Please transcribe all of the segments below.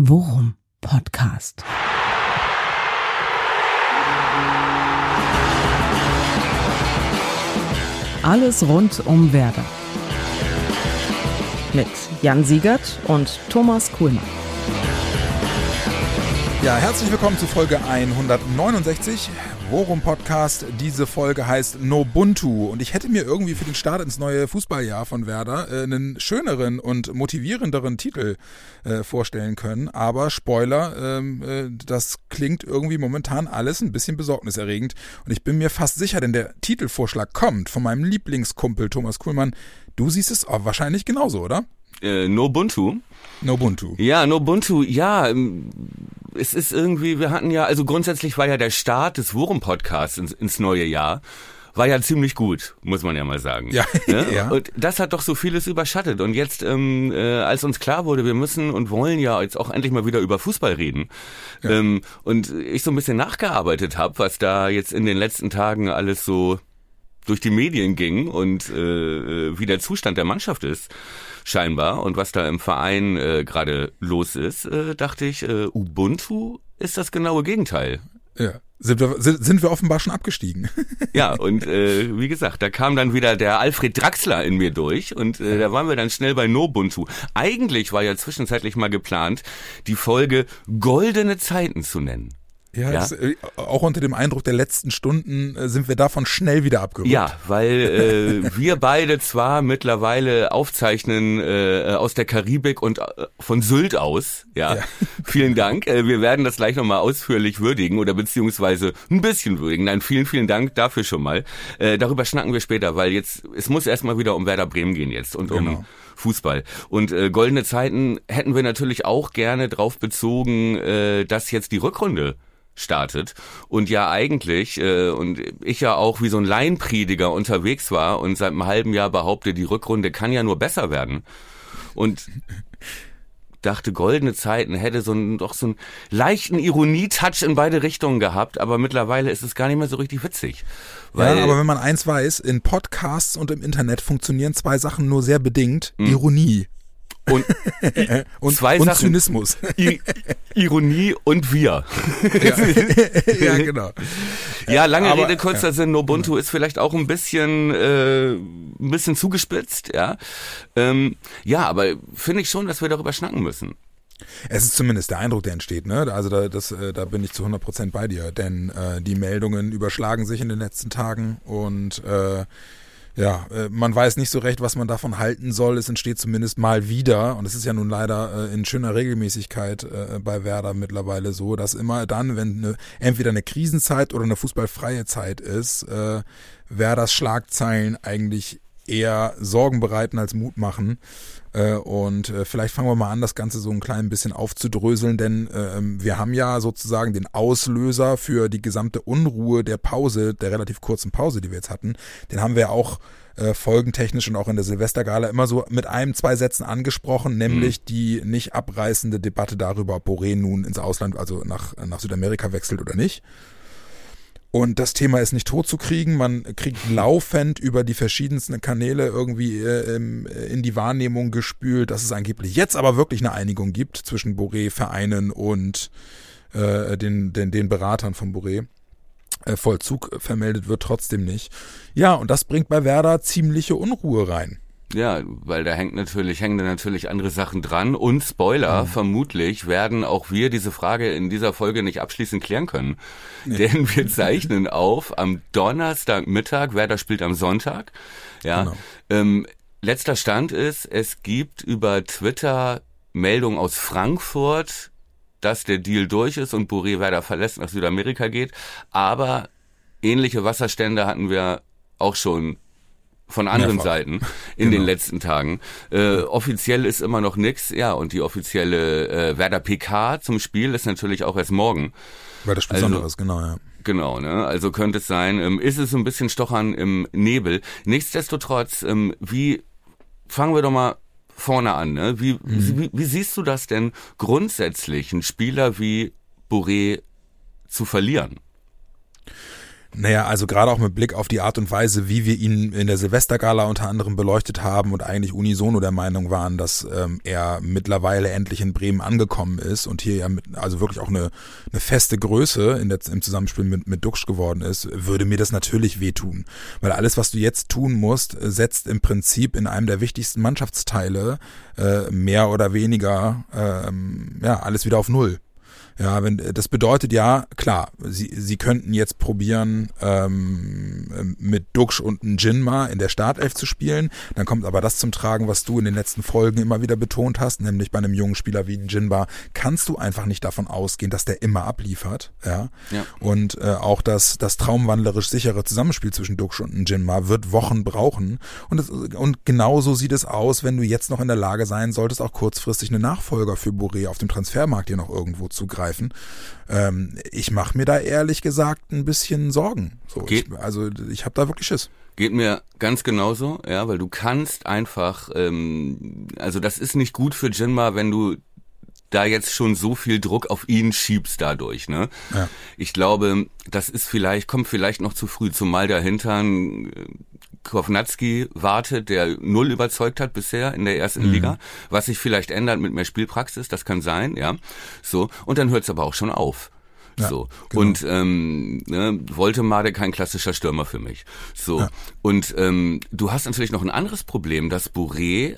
Worum Podcast. Alles rund um Werder. Mit Jan Siegert und Thomas Kuhlmann. Ja, herzlich willkommen zu Folge 169. Worum Podcast. Diese Folge heißt Nobuntu und ich hätte mir irgendwie für den Start ins neue Fußballjahr von Werder äh, einen schöneren und motivierenderen Titel äh, vorstellen können. Aber Spoiler, ähm, äh, das klingt irgendwie momentan alles ein bisschen besorgniserregend und ich bin mir fast sicher, denn der Titelvorschlag kommt von meinem Lieblingskumpel Thomas Kuhlmann. Du siehst es wahrscheinlich genauso, oder? Äh, Nobuntu. Nobuntu. Ja, Nobuntu, ja. Es ist irgendwie, wir hatten ja, also grundsätzlich war ja der Start des Wurm-Podcasts ins, ins neue Jahr war ja ziemlich gut, muss man ja mal sagen. Ja, ne? ja. Und das hat doch so vieles überschattet. Und jetzt, ähm, äh, als uns klar wurde, wir müssen und wollen ja jetzt auch endlich mal wieder über Fußball reden. Ja. Ähm, und ich so ein bisschen nachgearbeitet habe, was da jetzt in den letzten Tagen alles so durch die Medien ging und äh, wie der Zustand der Mannschaft ist scheinbar und was da im Verein äh, gerade los ist, äh, dachte ich, äh, Ubuntu ist das genaue Gegenteil. Ja. Sind wir, sind, sind wir offenbar schon abgestiegen. ja, und äh, wie gesagt, da kam dann wieder der Alfred Draxler in mir durch und äh, da waren wir dann schnell bei Nobuntu. Eigentlich war ja zwischenzeitlich mal geplant, die Folge Goldene Zeiten zu nennen. Ja, ja? Das, äh, auch unter dem Eindruck der letzten Stunden äh, sind wir davon schnell wieder abgerückt. Ja, weil äh, wir beide zwar mittlerweile aufzeichnen äh, aus der Karibik und äh, von Sylt aus. Ja, ja. vielen Dank. Äh, wir werden das gleich nochmal ausführlich würdigen oder beziehungsweise ein bisschen würdigen. Nein, vielen, vielen Dank dafür schon mal. Äh, darüber schnacken wir später, weil jetzt es muss erstmal wieder um Werder Bremen gehen jetzt und um genau. Fußball. Und äh, goldene Zeiten hätten wir natürlich auch gerne drauf bezogen, äh, dass jetzt die Rückrunde startet und ja eigentlich äh, und ich ja auch wie so ein Laienprediger unterwegs war und seit einem halben Jahr behaupte, die Rückrunde kann ja nur besser werden und dachte, goldene Zeiten hätte so einen, doch so einen leichten Ironie-Touch in beide Richtungen gehabt, aber mittlerweile ist es gar nicht mehr so richtig witzig. Weil ja, aber wenn man eins weiß, in Podcasts und im Internet funktionieren zwei Sachen nur sehr bedingt. Mhm. Ironie und, und zwei und Sachen. Zynismus. I Ironie und wir. Ja, ja genau. Ja, lange Aber, Rede, kurzer ja. Sinn. Nobuntu ist vielleicht auch ein bisschen, äh, ein bisschen zugespitzt, ja. Ähm, ja, aber finde ich schon, dass wir darüber schnacken müssen. Es ist zumindest der Eindruck, der entsteht. Ne? Also da, das, äh, da bin ich zu 100 Prozent bei dir, denn äh, die Meldungen überschlagen sich in den letzten Tagen und äh, ja, äh, man weiß nicht so recht, was man davon halten soll. Es entsteht zumindest mal wieder, und es ist ja nun leider äh, in schöner Regelmäßigkeit äh, bei Werder mittlerweile so, dass immer dann, wenn eine, entweder eine Krisenzeit oder eine fußballfreie Zeit ist, Werders Schlagzeilen eigentlich eher Sorgen bereiten als Mut machen. Äh, und äh, vielleicht fangen wir mal an, das Ganze so ein klein bisschen aufzudröseln, denn ähm, wir haben ja sozusagen den Auslöser für die gesamte Unruhe der Pause, der relativ kurzen Pause, die wir jetzt hatten, den haben wir auch äh, folgentechnisch und auch in der Silvestergala immer so mit einem, zwei Sätzen angesprochen, nämlich mhm. die nicht abreißende Debatte darüber, ob Boré nun ins Ausland, also nach, nach Südamerika wechselt oder nicht. Und das Thema ist nicht tot zu kriegen. Man kriegt laufend über die verschiedensten Kanäle irgendwie äh, in die Wahrnehmung gespült, dass es angeblich jetzt aber wirklich eine Einigung gibt zwischen Boré, Vereinen und äh, den, den, den Beratern von Boré. Äh, Vollzug vermeldet wird trotzdem nicht. Ja, und das bringt bei Werder ziemliche Unruhe rein. Ja, weil da hängt natürlich, hängen da natürlich andere Sachen dran. Und Spoiler, mhm. vermutlich werden auch wir diese Frage in dieser Folge nicht abschließend klären können. Nee. Denn wir zeichnen auf am Donnerstagmittag, Werder spielt am Sonntag. Ja. Genau. Ähm, letzter Stand ist, es gibt über Twitter Meldungen aus Frankfurt, dass der Deal durch ist und Boré Werder verlässt, nach Südamerika geht. Aber ähnliche Wasserstände hatten wir auch schon von anderen Mehrfach. Seiten in genau. den letzten Tagen. Äh, offiziell ist immer noch nix, ja, und die offizielle äh, Werder PK zum Spiel ist natürlich auch erst morgen. Weil das also, Besonderes, genau, ja. Genau, ne? Also könnte es sein, ähm, ist es ein bisschen Stochern im Nebel. Nichtsdestotrotz, ähm, wie fangen wir doch mal vorne an, ne? Wie, mhm. wie, wie siehst du das denn grundsätzlich, einen Spieler wie Bourré zu verlieren? Naja, also gerade auch mit Blick auf die Art und Weise, wie wir ihn in der Silvestergala unter anderem beleuchtet haben und eigentlich unisono der Meinung waren, dass ähm, er mittlerweile endlich in Bremen angekommen ist und hier ja mit, also wirklich auch eine, eine feste Größe in der, im Zusammenspiel mit, mit Duxch geworden ist, würde mir das natürlich wehtun. Weil alles, was du jetzt tun musst, setzt im Prinzip in einem der wichtigsten Mannschaftsteile äh, mehr oder weniger ähm, ja alles wieder auf Null. Ja, wenn das bedeutet ja, klar, sie, sie könnten jetzt probieren, ähm, mit Duxch und Jinma in der Startelf zu spielen. Dann kommt aber das zum Tragen, was du in den letzten Folgen immer wieder betont hast, nämlich bei einem jungen Spieler wie Jinma kannst du einfach nicht davon ausgehen, dass der immer abliefert. Ja. ja. Und äh, auch das, das traumwandlerisch sichere Zusammenspiel zwischen Duxch und Jinma wird Wochen brauchen. Und, das, und genauso sieht es aus, wenn du jetzt noch in der Lage sein solltest, auch kurzfristig eine Nachfolger für Boré auf dem Transfermarkt hier noch irgendwo zu greifen greifen. Ähm, ich mache mir da ehrlich gesagt ein bisschen Sorgen. So, ich, also ich habe da wirklich Schiss. Geht mir ganz genauso, ja, weil du kannst einfach, ähm, also das ist nicht gut für Jinma, wenn du da jetzt schon so viel Druck auf ihn schiebst dadurch, ne? Ja. Ich glaube, das ist vielleicht, kommt vielleicht noch zu früh, zumal dahinter ein Kovnatski wartet, der null überzeugt hat bisher in der ersten mhm. Liga, was sich vielleicht ändert mit mehr Spielpraxis, das kann sein, ja. So, und dann hört es aber auch schon auf. Ja, so. Genau. Und ähm, ne, Woltemade kein klassischer Stürmer für mich. So. Ja. Und ähm, du hast natürlich noch ein anderes Problem, dass Bourré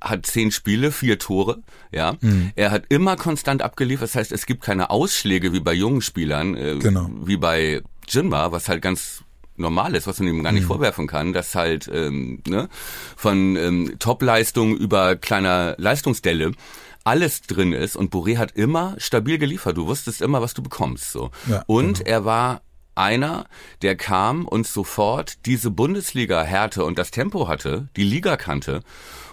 hat zehn Spiele, vier Tore, ja. Mhm. Er hat immer konstant abgeliefert, das heißt, es gibt keine Ausschläge wie bei jungen Spielern, äh, genau. wie bei Jinma, was halt ganz normal ist, was man ihm gar nicht mhm. vorwerfen kann, dass halt ähm, ne, von ähm, Top-Leistung über kleiner Leistungsdelle alles drin ist und Bourré hat immer stabil geliefert. Du wusstest immer, was du bekommst. So. Ja, und genau. er war einer, der kam und sofort diese Bundesliga-Härte und das Tempo hatte, die Liga kannte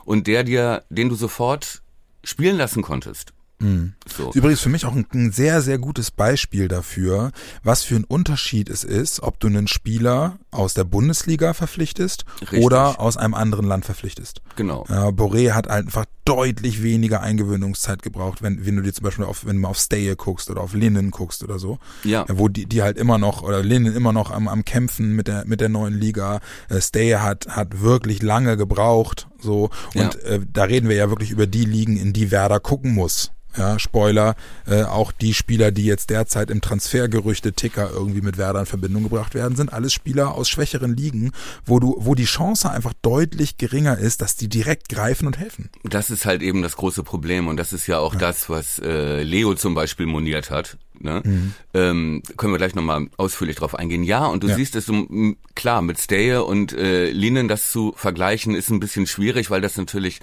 und der dir, den du sofort spielen lassen konntest. Mhm. So. Übrigens für mich auch ein, ein, sehr, sehr gutes Beispiel dafür, was für ein Unterschied es ist, ob du einen Spieler aus der Bundesliga verpflichtest Richtig. oder aus einem anderen Land verpflichtest. Genau. Ja, Boré hat einfach deutlich weniger Eingewöhnungszeit gebraucht, wenn, wenn du dir zum Beispiel auf, wenn du mal auf Stay guckst oder auf Linnen guckst oder so. Ja. Wo die, die halt immer noch, oder Linnen immer noch am, am Kämpfen mit der, mit der neuen Liga. Äh, Stay hat, hat wirklich lange gebraucht, so. Und ja. äh, da reden wir ja wirklich über die Ligen, in die Werder gucken muss. Ja, Spoiler, äh, auch die Spieler, die jetzt derzeit im Transfergerüchte Ticker irgendwie mit Werder in Verbindung gebracht werden, sind alles Spieler aus schwächeren Ligen, wo du, wo die Chance einfach deutlich geringer ist, dass die direkt greifen und helfen. Das ist halt eben das große Problem und das ist ja auch ja. das, was äh, Leo zum Beispiel moniert hat. Ne? Mhm. Ähm, können wir gleich nochmal ausführlich drauf eingehen. Ja, und du ja. siehst es so, klar, mit Staye und äh, Linen das zu vergleichen, ist ein bisschen schwierig, weil das natürlich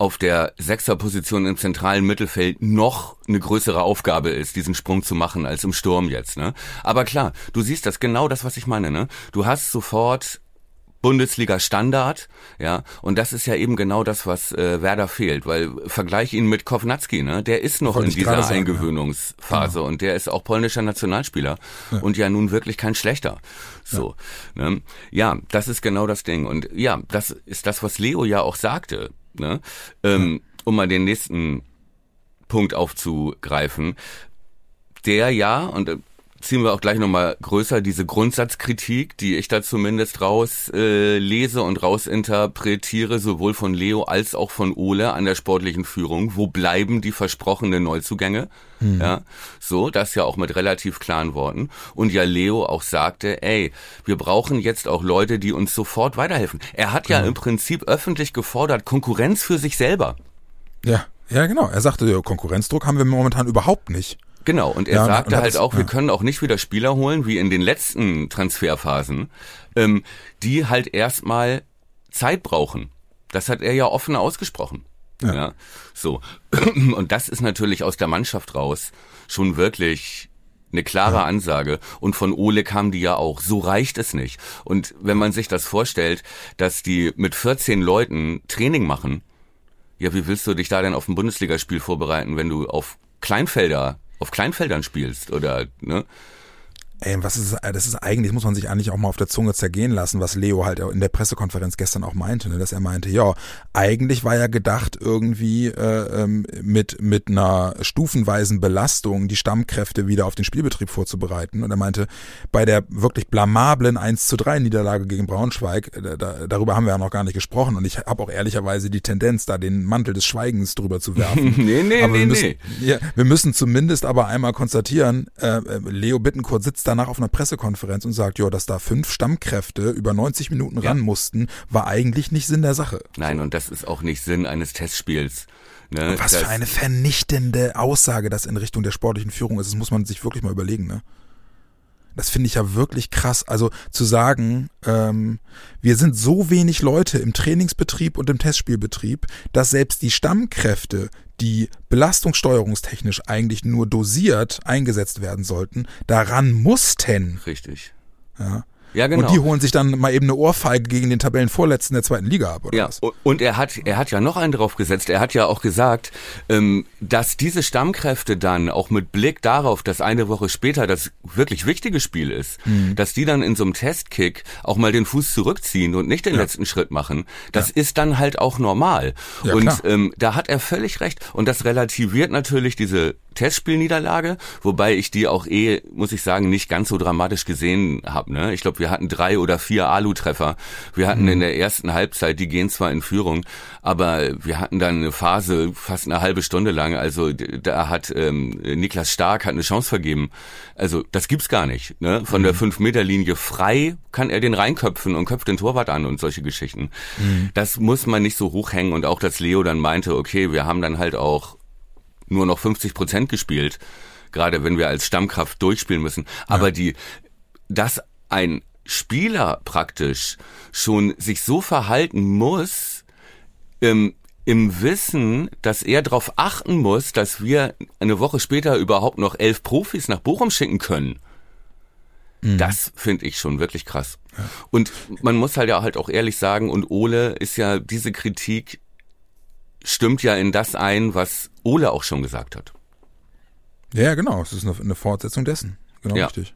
auf der Sechserposition im zentralen Mittelfeld noch eine größere Aufgabe ist, diesen Sprung zu machen als im Sturm jetzt. Ne? Aber klar, du siehst das genau das, was ich meine. Ne? Du hast sofort Bundesliga Standard, ja, und das ist ja eben genau das, was äh, Werder fehlt, weil vergleich ihn mit Kovnatski, ne, der ist noch Wollte in dieser sagen, Eingewöhnungsphase ja. Genau. und der ist auch polnischer Nationalspieler ja. und ja nun wirklich kein schlechter. So, ja. Ne? ja, das ist genau das Ding und ja, das ist das, was Leo ja auch sagte. Ne? Ähm, um mal den nächsten Punkt aufzugreifen. Der ja, und äh, ziehen wir auch gleich nochmal größer diese Grundsatzkritik, die ich da zumindest raus äh, lese und rausinterpretiere, sowohl von Leo als auch von Ole an der sportlichen Führung. Wo bleiben die versprochenen Neuzugänge? Hm. Ja, so, das ja auch mit relativ klaren Worten. Und ja, Leo auch sagte, ey, wir brauchen jetzt auch Leute, die uns sofort weiterhelfen. Er hat ja, ja im Prinzip öffentlich gefordert, Konkurrenz für sich selber. Ja, ja, genau. Er sagte, Konkurrenzdruck haben wir momentan überhaupt nicht. Genau, und er ja, sagte halt auch, ja. wir können auch nicht wieder Spieler holen, wie in den letzten Transferphasen, ähm, die halt erstmal Zeit brauchen. Das hat er ja offen ausgesprochen. Ja. ja. So. Und das ist natürlich aus der Mannschaft raus schon wirklich eine klare ja. Ansage. Und von Ole kam die ja auch. So reicht es nicht. Und wenn man sich das vorstellt, dass die mit 14 Leuten Training machen, ja, wie willst du dich da denn auf ein Bundesligaspiel vorbereiten, wenn du auf Kleinfelder auf Kleinfeldern spielst oder ne? Ey, was ist das ist eigentlich muss man sich eigentlich auch mal auf der Zunge zergehen lassen, was Leo halt in der Pressekonferenz gestern auch meinte, ne, dass er meinte, ja, eigentlich war ja gedacht irgendwie äh, ähm, mit mit einer stufenweisen Belastung die Stammkräfte wieder auf den Spielbetrieb vorzubereiten und er meinte, bei der wirklich blamablen 1 zu 3 Niederlage gegen Braunschweig, äh, da, darüber haben wir ja noch gar nicht gesprochen und ich habe auch ehrlicherweise die Tendenz, da den Mantel des Schweigens drüber zu werfen. nee, nee, aber nee, wir müssen, nee. Ja, wir müssen zumindest aber einmal konstatieren, äh, äh Leo Bittenkurt sitzt danach auf einer Pressekonferenz und sagt, ja, dass da fünf Stammkräfte über 90 Minuten Ja. ran mussten, war eigentlich nicht Sinn der Sache. Nein, und das ist auch nicht Sinn eines Testspiels. Ne? Was das, für eine vernichtende Aussage das in Richtung der sportlichen Führung ist, das muss man sich wirklich mal überlegen, ne? Das finde ich ja wirklich krass. Also zu sagen, ähm, wir sind so wenig Leute im Trainingsbetrieb und im Testspielbetrieb, dass selbst die Stammkräfte, die belastungssteuerungstechnisch eigentlich nur dosiert eingesetzt werden sollten, daran mussten. Richtig. Ja. Ja, genau. Und die holen sich dann mal eben eine Ohrfeige gegen den Tabellenvorletzten der zweiten Liga ab, oder Ja, was? und er hat, er hat ja noch einen draufgesetzt. Er hat ja auch gesagt, ähm, dass diese Stammkräfte dann auch mit Blick darauf, dass eine Woche später das wirklich wichtige Spiel ist, Mhm. dass die dann in so einem Testkick auch mal den Fuß zurückziehen und nicht den letzten Schritt machen. Das ist dann halt auch normal. Ja, und ähm, da hat er völlig recht. Und das relativiert natürlich diese Testspielniederlage, wobei ich die auch eh, muss ich sagen, nicht ganz so dramatisch gesehen habe. Ne? Ich glaube, wir hatten drei oder vier Alu-Treffer. Wir hatten in der ersten Halbzeit, die gehen zwar in Führung, aber wir hatten dann eine Phase fast eine halbe Stunde lang. Also da hat ähm, Niklas Stark hat eine Chance vergeben. Also das gibt's gar nicht. Ne? Von der 5-Meter-Linie frei kann er den reinköpfen und köpft den Torwart an und solche Geschichten. Das muss man nicht so hochhängen und auch, dass Leo dann meinte, okay, wir haben dann halt auch nur noch 50 Prozent gespielt, gerade wenn wir als Stammkraft durchspielen müssen. Aber die, dass ein Spieler praktisch schon sich so verhalten muss, im, im Wissen, dass er darauf achten muss, dass wir eine Woche später überhaupt noch elf Profis nach Bochum schicken können. Das finde ich schon wirklich krass. Und man muss halt ja halt auch ehrlich sagen, und Ole ist ja, diese Kritik stimmt ja in das ein, was Ole auch schon gesagt hat. Ja, genau. Es ist eine, eine Fortsetzung dessen. Genau Ja. richtig.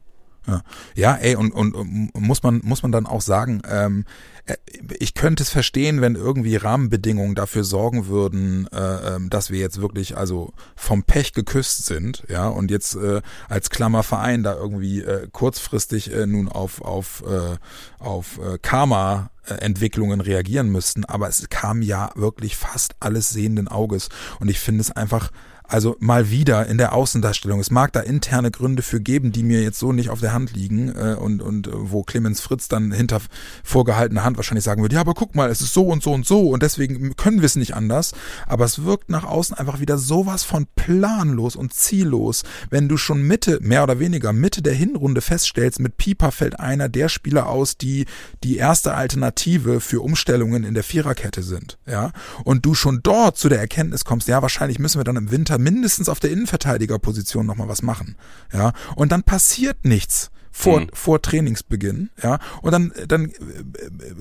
Ja, ey, und, und, und muss man muss man dann auch sagen, ähm, äh, ich könnte es verstehen, wenn irgendwie Rahmenbedingungen dafür sorgen würden, äh, ähm, dass wir jetzt wirklich also vom Pech geküsst sind, ja, und jetzt äh, als Klammerverein da irgendwie äh, kurzfristig äh, nun auf auf äh, auf äh, Karma Entwicklungen reagieren müssten, aber es kam ja wirklich fast alles sehenden Auges. Und ich finde es einfach also mal wieder in der Außendarstellung. Es mag da interne Gründe für geben, die mir jetzt so nicht auf der Hand liegen äh, und, und äh, wo Clemens Fritz dann hinter vorgehaltener Hand wahrscheinlich sagen würde, ja, aber guck mal, es ist so und so und so und deswegen können wir es nicht anders. Aber es wirkt nach außen einfach wieder sowas von planlos und ziellos, wenn du schon Mitte, mehr oder weniger Mitte der Hinrunde feststellst, mit Pieper fällt einer der Spieler aus, die die erste Alternative für Umstellungen in der Viererkette sind. Ja, und du schon dort zu der Erkenntnis kommst, ja, wahrscheinlich müssen wir dann im Winter mindestens auf der Innenverteidigerposition nochmal was machen. Ja, und dann passiert nichts vor, Mhm. vor Trainingsbeginn, ja, und dann, dann äh,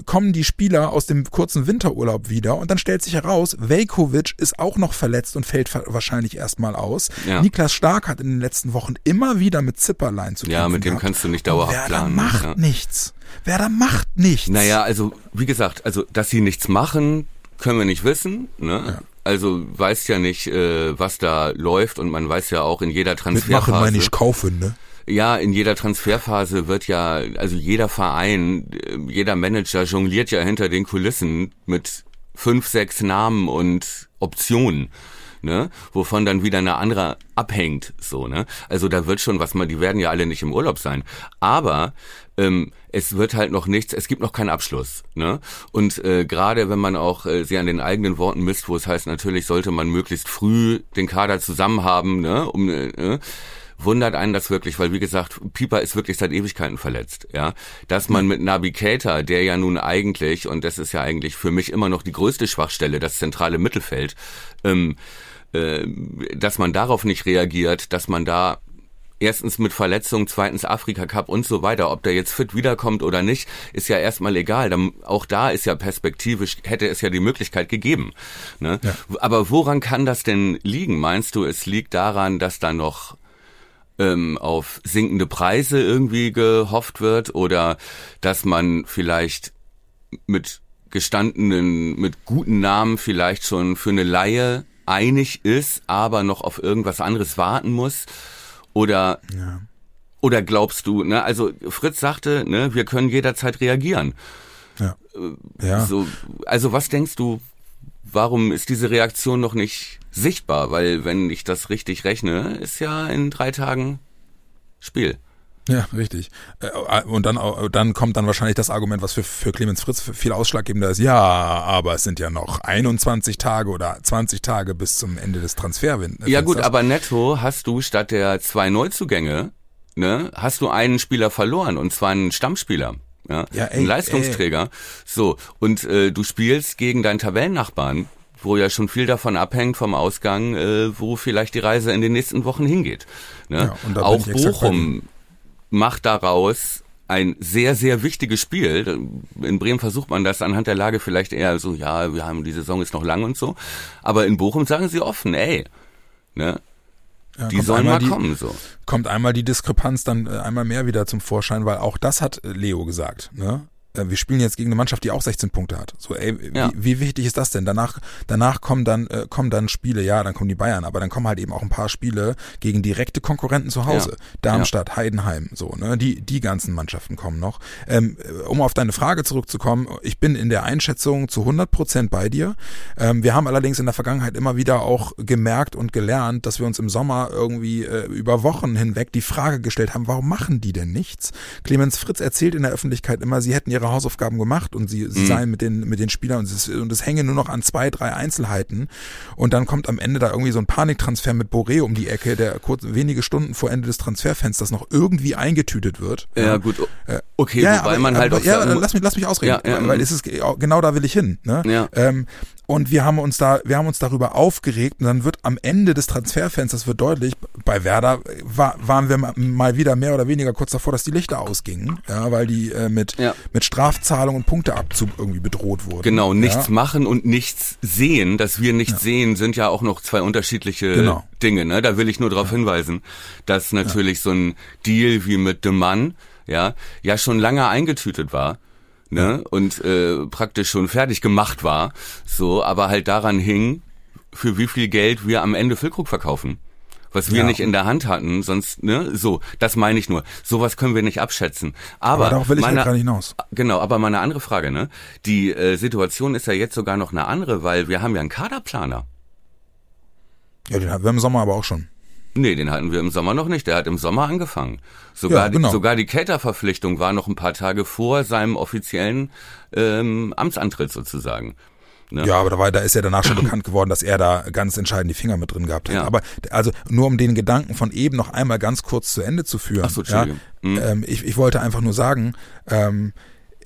kommen die Spieler aus dem kurzen Winterurlaub wieder und dann stellt sich heraus, Velkovic ist auch noch verletzt und fällt wahrscheinlich erstmal aus. Ja. Niklas Stark hat in den letzten Wochen immer wieder mit Zipperlein zu kämpfen Ja, mit dem gehabt. kannst du nicht dauerhaft Werder planen. macht ja. nichts. Werder macht nichts. Naja, also wie gesagt, also dass sie nichts machen, können wir nicht wissen. Ne? Also weiß ja nicht, äh, was da läuft und man weiß ja auch in jeder Mitmachen Transferphase. meine ich kaufen, ne? Ja, in jeder Transferphase wird ja, also jeder Verein, äh, jeder Manager jongliert ja hinter den Kulissen mit fünf, sechs Namen und Optionen. Ne, wovon dann wieder eine andere abhängt, so, ne? Also da wird schon was mal, die werden ja alle nicht im Urlaub sein. Aber ähm, es wird halt noch nichts, es gibt noch keinen Abschluss, ne? Und äh, gerade wenn man auch äh, sie an den eigenen Worten misst, wo es heißt, natürlich sollte man möglichst früh den Kader zusammen haben, ne? Um, äh, ne? wundert einen das wirklich, weil wie gesagt, Pieper ist wirklich seit Ewigkeiten verletzt, ja. Dass man mit Navigator, der ja nun eigentlich, und das ist ja eigentlich für mich immer noch die größte Schwachstelle, das zentrale Mittelfeld, ähm, äh, dass man darauf nicht reagiert, dass man da erstens mit Verletzungen, zweitens Afrika Cup und so weiter, ob der jetzt fit wiederkommt oder nicht, ist ja erstmal egal. Dann, auch da ist ja perspektivisch, hätte es ja die Möglichkeit gegeben. Ne? Aber woran kann das denn liegen? Meinst du, es liegt daran, dass da noch ähm, auf sinkende Preise irgendwie gehofft wird oder dass man vielleicht mit gestandenen, mit guten Namen vielleicht schon für eine Laie einig ist, aber noch auf irgendwas anderes warten muss? Oder, ja. oder glaubst du, ne, also Fritz sagte, ne, wir können jederzeit reagieren. Ja. Äh, ja. So, also was denkst du, warum ist diese Reaktion noch nicht sichtbar? Weil, wenn ich das richtig rechne, ist ja in drei Tagen Spiel. Ja, richtig. Äh, und dann, dann kommt dann wahrscheinlich das Argument, was für, für Clemens Fritz viel ausschlaggebender ist. Ja, aber es sind ja noch 21 Tage oder 20 Tage bis zum Ende des Transferwindes. Ja gut, aber netto hast du statt der zwei Neuzugänge, ne, hast du einen Spieler verloren und zwar einen Stammspieler. Ja, ja ey, ein Leistungsträger. Ey. So, und äh, du spielst gegen deinen Tabellennachbarn, wo ja schon viel davon abhängt vom Ausgang, äh, wo vielleicht die Reise in den nächsten Wochen hingeht. Ne? Ja, Auch Bochum macht daraus ein sehr, sehr wichtiges Spiel. In Bremen versucht man das anhand der Lage vielleicht eher so, ja, wir haben, die Saison ist noch lang und so. Aber in Bochum sagen sie offen, ey, ne, ja, die sollen mal die, kommen, so. Kommt einmal die Diskrepanz dann äh, einmal mehr wieder zum Vorschein, weil auch das hat Leo gesagt, ne? Äh, wir spielen jetzt gegen eine Mannschaft, die auch 16 Punkte hat. So, ey, ja. wie, wie, wichtig ist das denn? Danach, danach kommen dann, äh, kommen dann Spiele, ja, dann kommen die Bayern, aber dann kommen halt eben auch ein paar Spiele gegen direkte Konkurrenten zu Hause. Ja. Darmstadt, ja. Heidenheim, so, ne, die, die ganzen Mannschaften kommen noch. Ähm, um auf deine Frage zurückzukommen, ich bin in der Einschätzung zu 100 Prozent bei dir. Ähm, wir haben allerdings in der Vergangenheit immer wieder auch gemerkt und gelernt, dass wir uns im Sommer irgendwie äh, über Wochen hinweg die Frage gestellt haben, warum machen die denn nichts? Clemens Fritz erzählt in der Öffentlichkeit immer, sie hätten ihre ihre Hausaufgaben gemacht und sie, sie mhm. seien mit den, mit den Spielern und es, und es hänge nur noch an zwei, drei Einzelheiten. Und dann kommt am Ende da irgendwie so ein Paniktransfer mit Boré um die Ecke, der kurz wenige Stunden vor Ende des Transferfensters noch irgendwie eingetütet wird. Ja, gut. Äh, okay, ja, wobei aber, man halt aber, auch. Ja, lass mich, lass mich ausreden, ja, ja, weil es ist, genau da will ich hin. Ne? Ja. Ähm, und wir haben uns da, wir haben uns darüber aufgeregt und dann wird am Ende des Transferfensters wird deutlich, bei Werder war, waren wir mal wieder mehr oder weniger kurz davor, dass die Lichter ausgingen, ja, weil die äh, mit, ja. mit Strafzahlung und Punkteabzug irgendwie bedroht wurden. Genau, nichts ja. machen und nichts sehen, dass wir nichts sehen, sind ja auch noch zwei unterschiedliche genau. Dinge, ne? Da will ich nur darauf hinweisen, dass natürlich so ein Deal wie mit dem Mann, ja, ja schon lange eingetütet war ne? Und äh, praktisch schon fertig gemacht war. So, aber halt daran hing, für wie viel Geld wir am Ende Füllkrug verkaufen. Was wir ja. nicht in der Hand hatten, sonst, ne, so, das meine ich nur. Sowas können wir nicht abschätzen. Aber, aber darauf will ich meine, halt gar nicht hinaus. Genau, aber meine andere Frage, ne? Die äh, Situation ist ja jetzt sogar noch eine andere, weil wir haben ja einen Kaderplaner. Ja, den haben wir im Sommer aber auch schon. Nee, den hatten wir im Sommer noch nicht. Der hat im Sommer angefangen. Sogar, ja, genau. die, sogar die Cater-Verpflichtung war noch ein paar Tage vor seinem offiziellen ähm, Amtsantritt sozusagen. Ne? Ja, aber da, war, da ist ja danach schon bekannt geworden, dass er da ganz entscheidend die Finger mit drin gehabt hat. Ja. Aber also nur um den Gedanken von eben noch einmal ganz kurz zu Ende zu führen. Ach so, ja, mhm. ähm, ich, ich wollte einfach nur sagen, ähm,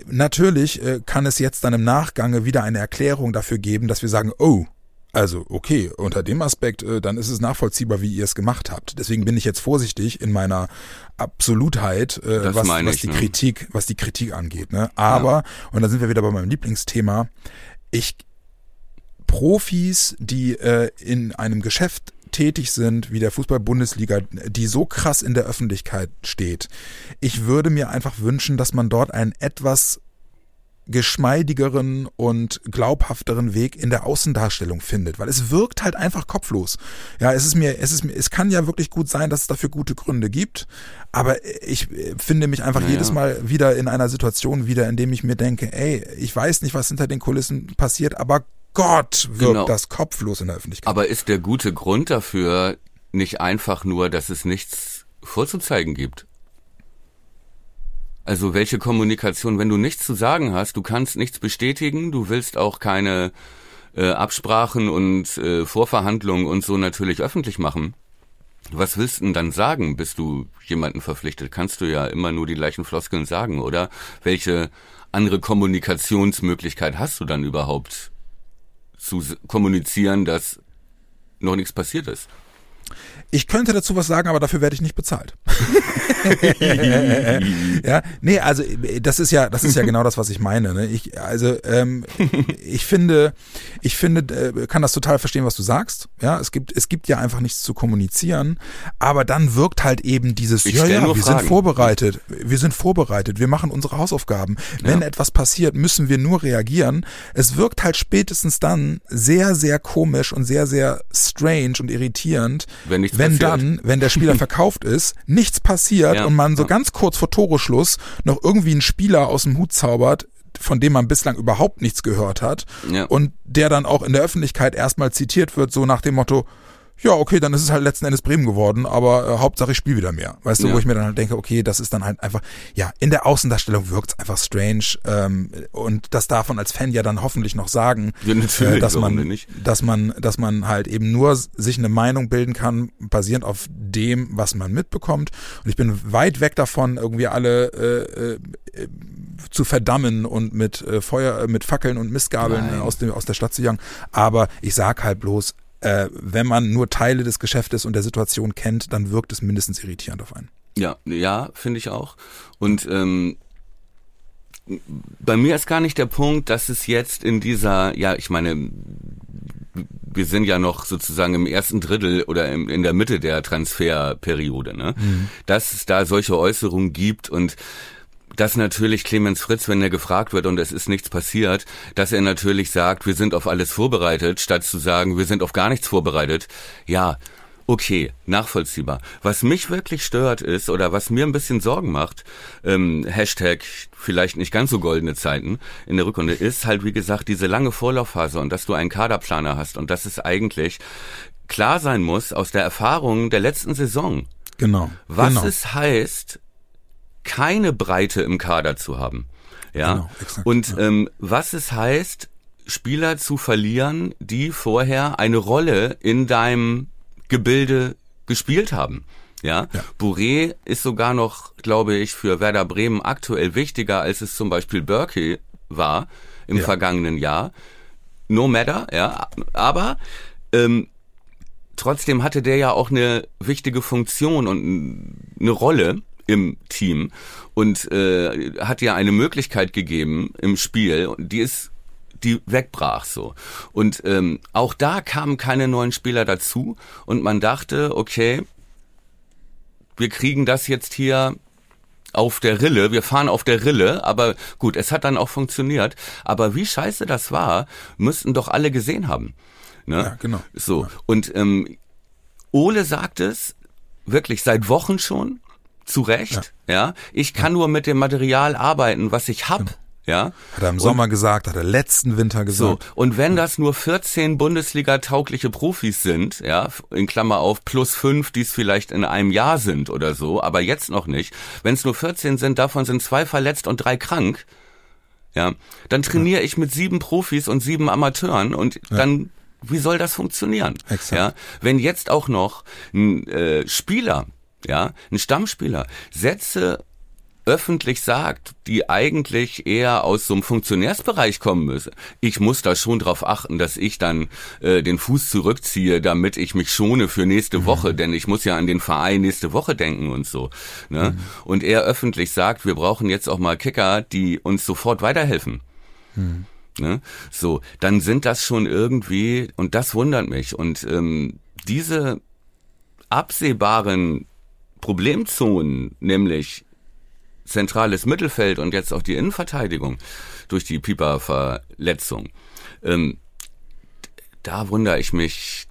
natürlich äh, kann es jetzt dann im Nachgange wieder eine Erklärung dafür geben, dass wir sagen, oh, also, okay, unter dem Aspekt, äh, dann ist es nachvollziehbar, wie ihr es gemacht habt. Deswegen bin ich jetzt vorsichtig in meiner Absolutheit, äh, was, was die ne? Kritik, was die Kritik angeht. Ne? Aber, ja. und da sind wir wieder bei meinem Lieblingsthema, ich Profis, die äh, in einem Geschäft tätig sind, wie der Fußball-Bundesliga, die so krass in der Öffentlichkeit steht. Ich würde mir einfach wünschen, dass man dort einen etwas geschmeidigeren und glaubhafteren Weg in der Außendarstellung findet, weil es wirkt halt einfach kopflos. Ja, es ist mir, es ist mir, es kann ja wirklich gut sein, dass es dafür gute Gründe gibt, aber ich finde mich einfach naja. jedes Mal wieder in einer Situation wieder, in dem ich mir denke, ey, ich weiß nicht, was hinter den Kulissen passiert, aber Gott wirkt genau. das kopflos in der Öffentlichkeit. Aber ist der gute Grund dafür nicht einfach nur, dass es nichts vorzuzeigen gibt? Also welche Kommunikation, wenn du nichts zu sagen hast, du kannst nichts bestätigen, du willst auch keine äh, Absprachen und äh, Vorverhandlungen und so natürlich öffentlich machen. Was willst du denn dann sagen, bis du jemanden verpflichtet? Kannst du ja immer nur die gleichen Floskeln sagen, oder? Welche andere Kommunikationsmöglichkeit hast du dann überhaupt zu kommunizieren, dass noch nichts passiert ist? Ich könnte dazu was sagen, aber dafür werde ich nicht bezahlt. ja, nee, also das ist ja, das ist ja genau das, was ich meine. Ne? Ich, also ähm, ich finde, ich finde, äh, kann das total verstehen, was du sagst. Ja, es gibt, es gibt ja einfach nichts zu kommunizieren, aber dann wirkt halt eben dieses, Ich ja, ja, wir Fragen. sind vorbereitet, wir sind vorbereitet, wir machen unsere Hausaufgaben. Wenn Ja. etwas passiert, müssen wir nur reagieren. Es wirkt halt spätestens dann sehr, sehr komisch und sehr, sehr strange und irritierend, Wenn nichts wenn passiert. dann, wenn der Spieler verkauft ist, nichts passiert Ja, und man so ja. ganz kurz vor Toreschluss noch irgendwie einen Spieler aus dem Hut zaubert, von dem man bislang überhaupt nichts gehört hat Ja. und der dann auch in der Öffentlichkeit erstmal zitiert wird, so nach dem Motto, ja, okay, dann ist es halt letzten Endes Bremen geworden, aber äh, Hauptsache ich spiele wieder mehr. Weißt du, Ja. wo ich mir dann halt denke, okay, das ist dann halt einfach, ja, in der Außendarstellung wirkt es einfach strange ähm, und das darf man als Fan ja dann hoffentlich noch sagen, Ja, äh, dass man, dass man, dass man halt eben nur sich eine Meinung bilden kann, basierend auf dem, was man mitbekommt. Und ich bin weit weg davon, irgendwie alle äh, äh, zu verdammen und mit äh, Feuer, äh, mit Fackeln und Mistgabeln Nein. aus dem aus der Stadt zu jagen. Aber ich sag halt bloß, äh, wenn man nur Teile des Geschäftes und der Situation kennt, dann wirkt es mindestens irritierend auf einen. Ja, ja, finde ich auch. Und ähm, bei mir ist gar nicht der Punkt, dass es jetzt in dieser, ja, ich meine, wir sind ja noch sozusagen im ersten Drittel oder im, in der Mitte der Transferperiode, ne? Dass es da solche Äußerungen gibt und dass natürlich Clemens Fritz, wenn er gefragt wird und es ist nichts passiert, dass er natürlich sagt, wir sind auf alles vorbereitet, statt zu sagen, wir sind auf gar nichts vorbereitet. Ja, okay, nachvollziehbar. Was mich wirklich stört ist, oder was mir ein bisschen Sorgen macht, ähm, Hashtag vielleicht nicht ganz so goldene Zeiten in der Rückrunde, ist halt, wie gesagt, diese lange Vorlaufphase und dass du einen Kaderplaner hast und dass es eigentlich klar sein muss aus der Erfahrung der letzten Saison, Genau. was genau. es heißt, keine Breite im Kader zu haben. Ja. Genau, exakt, und ja. ähm, was es heißt, Spieler zu verlieren, die vorher eine Rolle in deinem Gebilde gespielt haben. Ja, Ja. Bourré ist sogar noch, glaube ich, für Werder Bremen aktuell wichtiger, als es zum Beispiel Berkey war im Ja. vergangenen Jahr. No matter, ja, aber ähm, trotzdem hatte der ja auch eine wichtige Funktion und eine Rolle im Team und äh, hat ja eine Möglichkeit gegeben im Spiel, die ist die wegbrach so. Und ähm, auch da kamen keine neuen Spieler dazu und man dachte, okay, wir kriegen das jetzt hier auf der Rille, wir fahren auf der Rille, aber gut, es hat dann auch funktioniert. Aber wie scheiße das war, müssten doch alle gesehen haben. Ne? Ja, genau. So, und ähm, Ole sagt es wirklich seit Wochen schon, zu Recht, ja. Ich kann nur mit dem Material arbeiten, was ich hab, ja. Hat er im Sommer gesagt, hat er letzten Winter So, gesagt. und wenn das nur 14 Bundesliga-taugliche Profis sind, ja, in Klammer auf plus fünf, die es vielleicht in einem Jahr sind oder so, aber jetzt noch nicht, wenn es nur 14 sind, davon sind zwei verletzt und drei krank, ja, dann trainiere ich mit sieben Profis und sieben Amateuren und dann, wie soll das funktionieren? Exakt. Ja, wenn jetzt auch noch ein äh, Spieler, ja, ein Stammspieler, Sätze öffentlich sagt, die eigentlich eher aus so einem Funktionärsbereich kommen müsse. Ich muss da schon drauf achten, dass ich dann äh, den Fuß zurückziehe, damit ich mich schone für nächste Woche, denn ich muss ja an den Verein nächste Woche denken und so. Ne? Und er öffentlich sagt, wir brauchen jetzt auch mal Kicker, die uns sofort weiterhelfen. Ne? So, dann sind das schon irgendwie, und das wundert mich. Und ähm, diese absehbaren Problemzonen, nämlich zentrales Mittelfeld und jetzt auch die Innenverteidigung durch die Pieper-Verletzung, ähm, da wundere ich mich,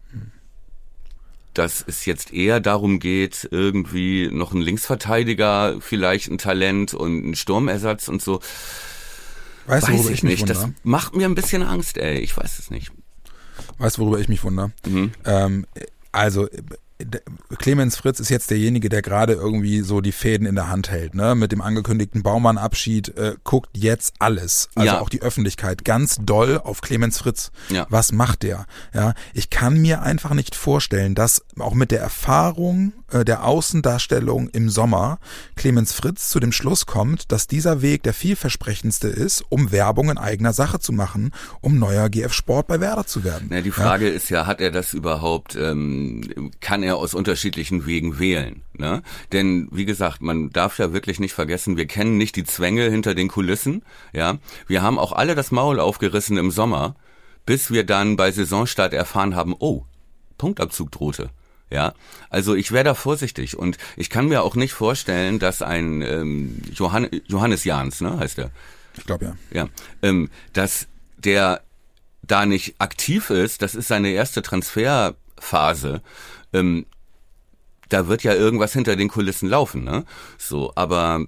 dass es jetzt eher darum geht, irgendwie noch ein Linksverteidiger, vielleicht ein Talent und ein Sturmersatz und so. Weißt du, Weiß worüber ich ich mich nicht. Das wundere? macht mir ein bisschen Angst, ey. Ich weiß es nicht. Weißt du, worüber ich mich wundere? Mhm. Ähm, also Clemens Fritz ist jetzt derjenige, der gerade irgendwie so die Fäden in der Hand hält, ne? Mit dem angekündigten Baumann-Abschied äh, guckt jetzt alles, also Ja. auch die Öffentlichkeit, ganz doll auf Clemens Fritz. Ja. Was macht der? Ja, ich kann mir einfach nicht vorstellen, dass auch mit der Erfahrung äh, der Außendarstellung im Sommer Clemens Fritz zu dem Schluss kommt, dass dieser Weg der vielversprechendste ist, um Werbung in eigener Sache zu machen, um neuer GF Sport bei Werder zu werden. Na, die Frage ist ja, hat er das überhaupt, ähm, kann er aus unterschiedlichen Wegen wählen. Ne? Denn wie gesagt, man darf ja wirklich nicht vergessen, wir kennen nicht die Zwänge hinter den Kulissen. Ja, wir haben auch alle das Maul aufgerissen im Sommer, bis wir dann bei Saisonstart erfahren haben, oh, Punktabzug drohte. Ja, also ich wäre da vorsichtig und ich kann mir auch nicht vorstellen, dass ein ähm, Johann, Johannes Jahns, ne, heißt er. Ich glaube ja. Ja, ähm, dass der da nicht aktiv ist, das ist seine erste Transferphase. Ähm, da wird ja irgendwas hinter den Kulissen laufen, ne? So, aber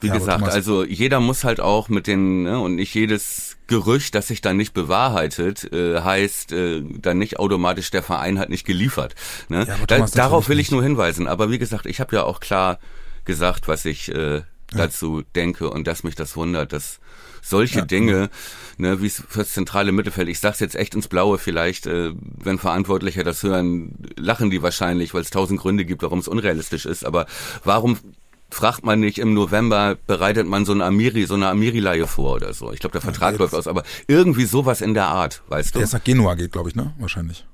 wie ja, gesagt, also jeder muss halt auch mit den ne, und nicht jedes Gerücht, das sich dann nicht bewahrheitet, äh, heißt äh, dann nicht automatisch der Verein hat nicht geliefert. Ne? Ja, da, darauf will ich nur hinweisen. Aber wie gesagt, ich habe ja auch klar gesagt, was ich äh, dazu ja. denke und dass mich das wundert, dass solche ja. Dinge, ne, wie es fürs zentrale Mittelfeld, ich sag's jetzt echt ins Blaue, vielleicht, äh, wenn Verantwortliche das hören, lachen die wahrscheinlich, weil es tausend Gründe gibt, warum es unrealistisch ist. Aber warum fragt man nicht im November, bereitet man so eine Amiri, so eine Amiri-Leihe vor oder so. Ich glaube, der Vertrag ja, läuft aus, aber irgendwie sowas in der Art, weißt du? Der ist nach Genua geht, glaube ich, ne? Wahrscheinlich.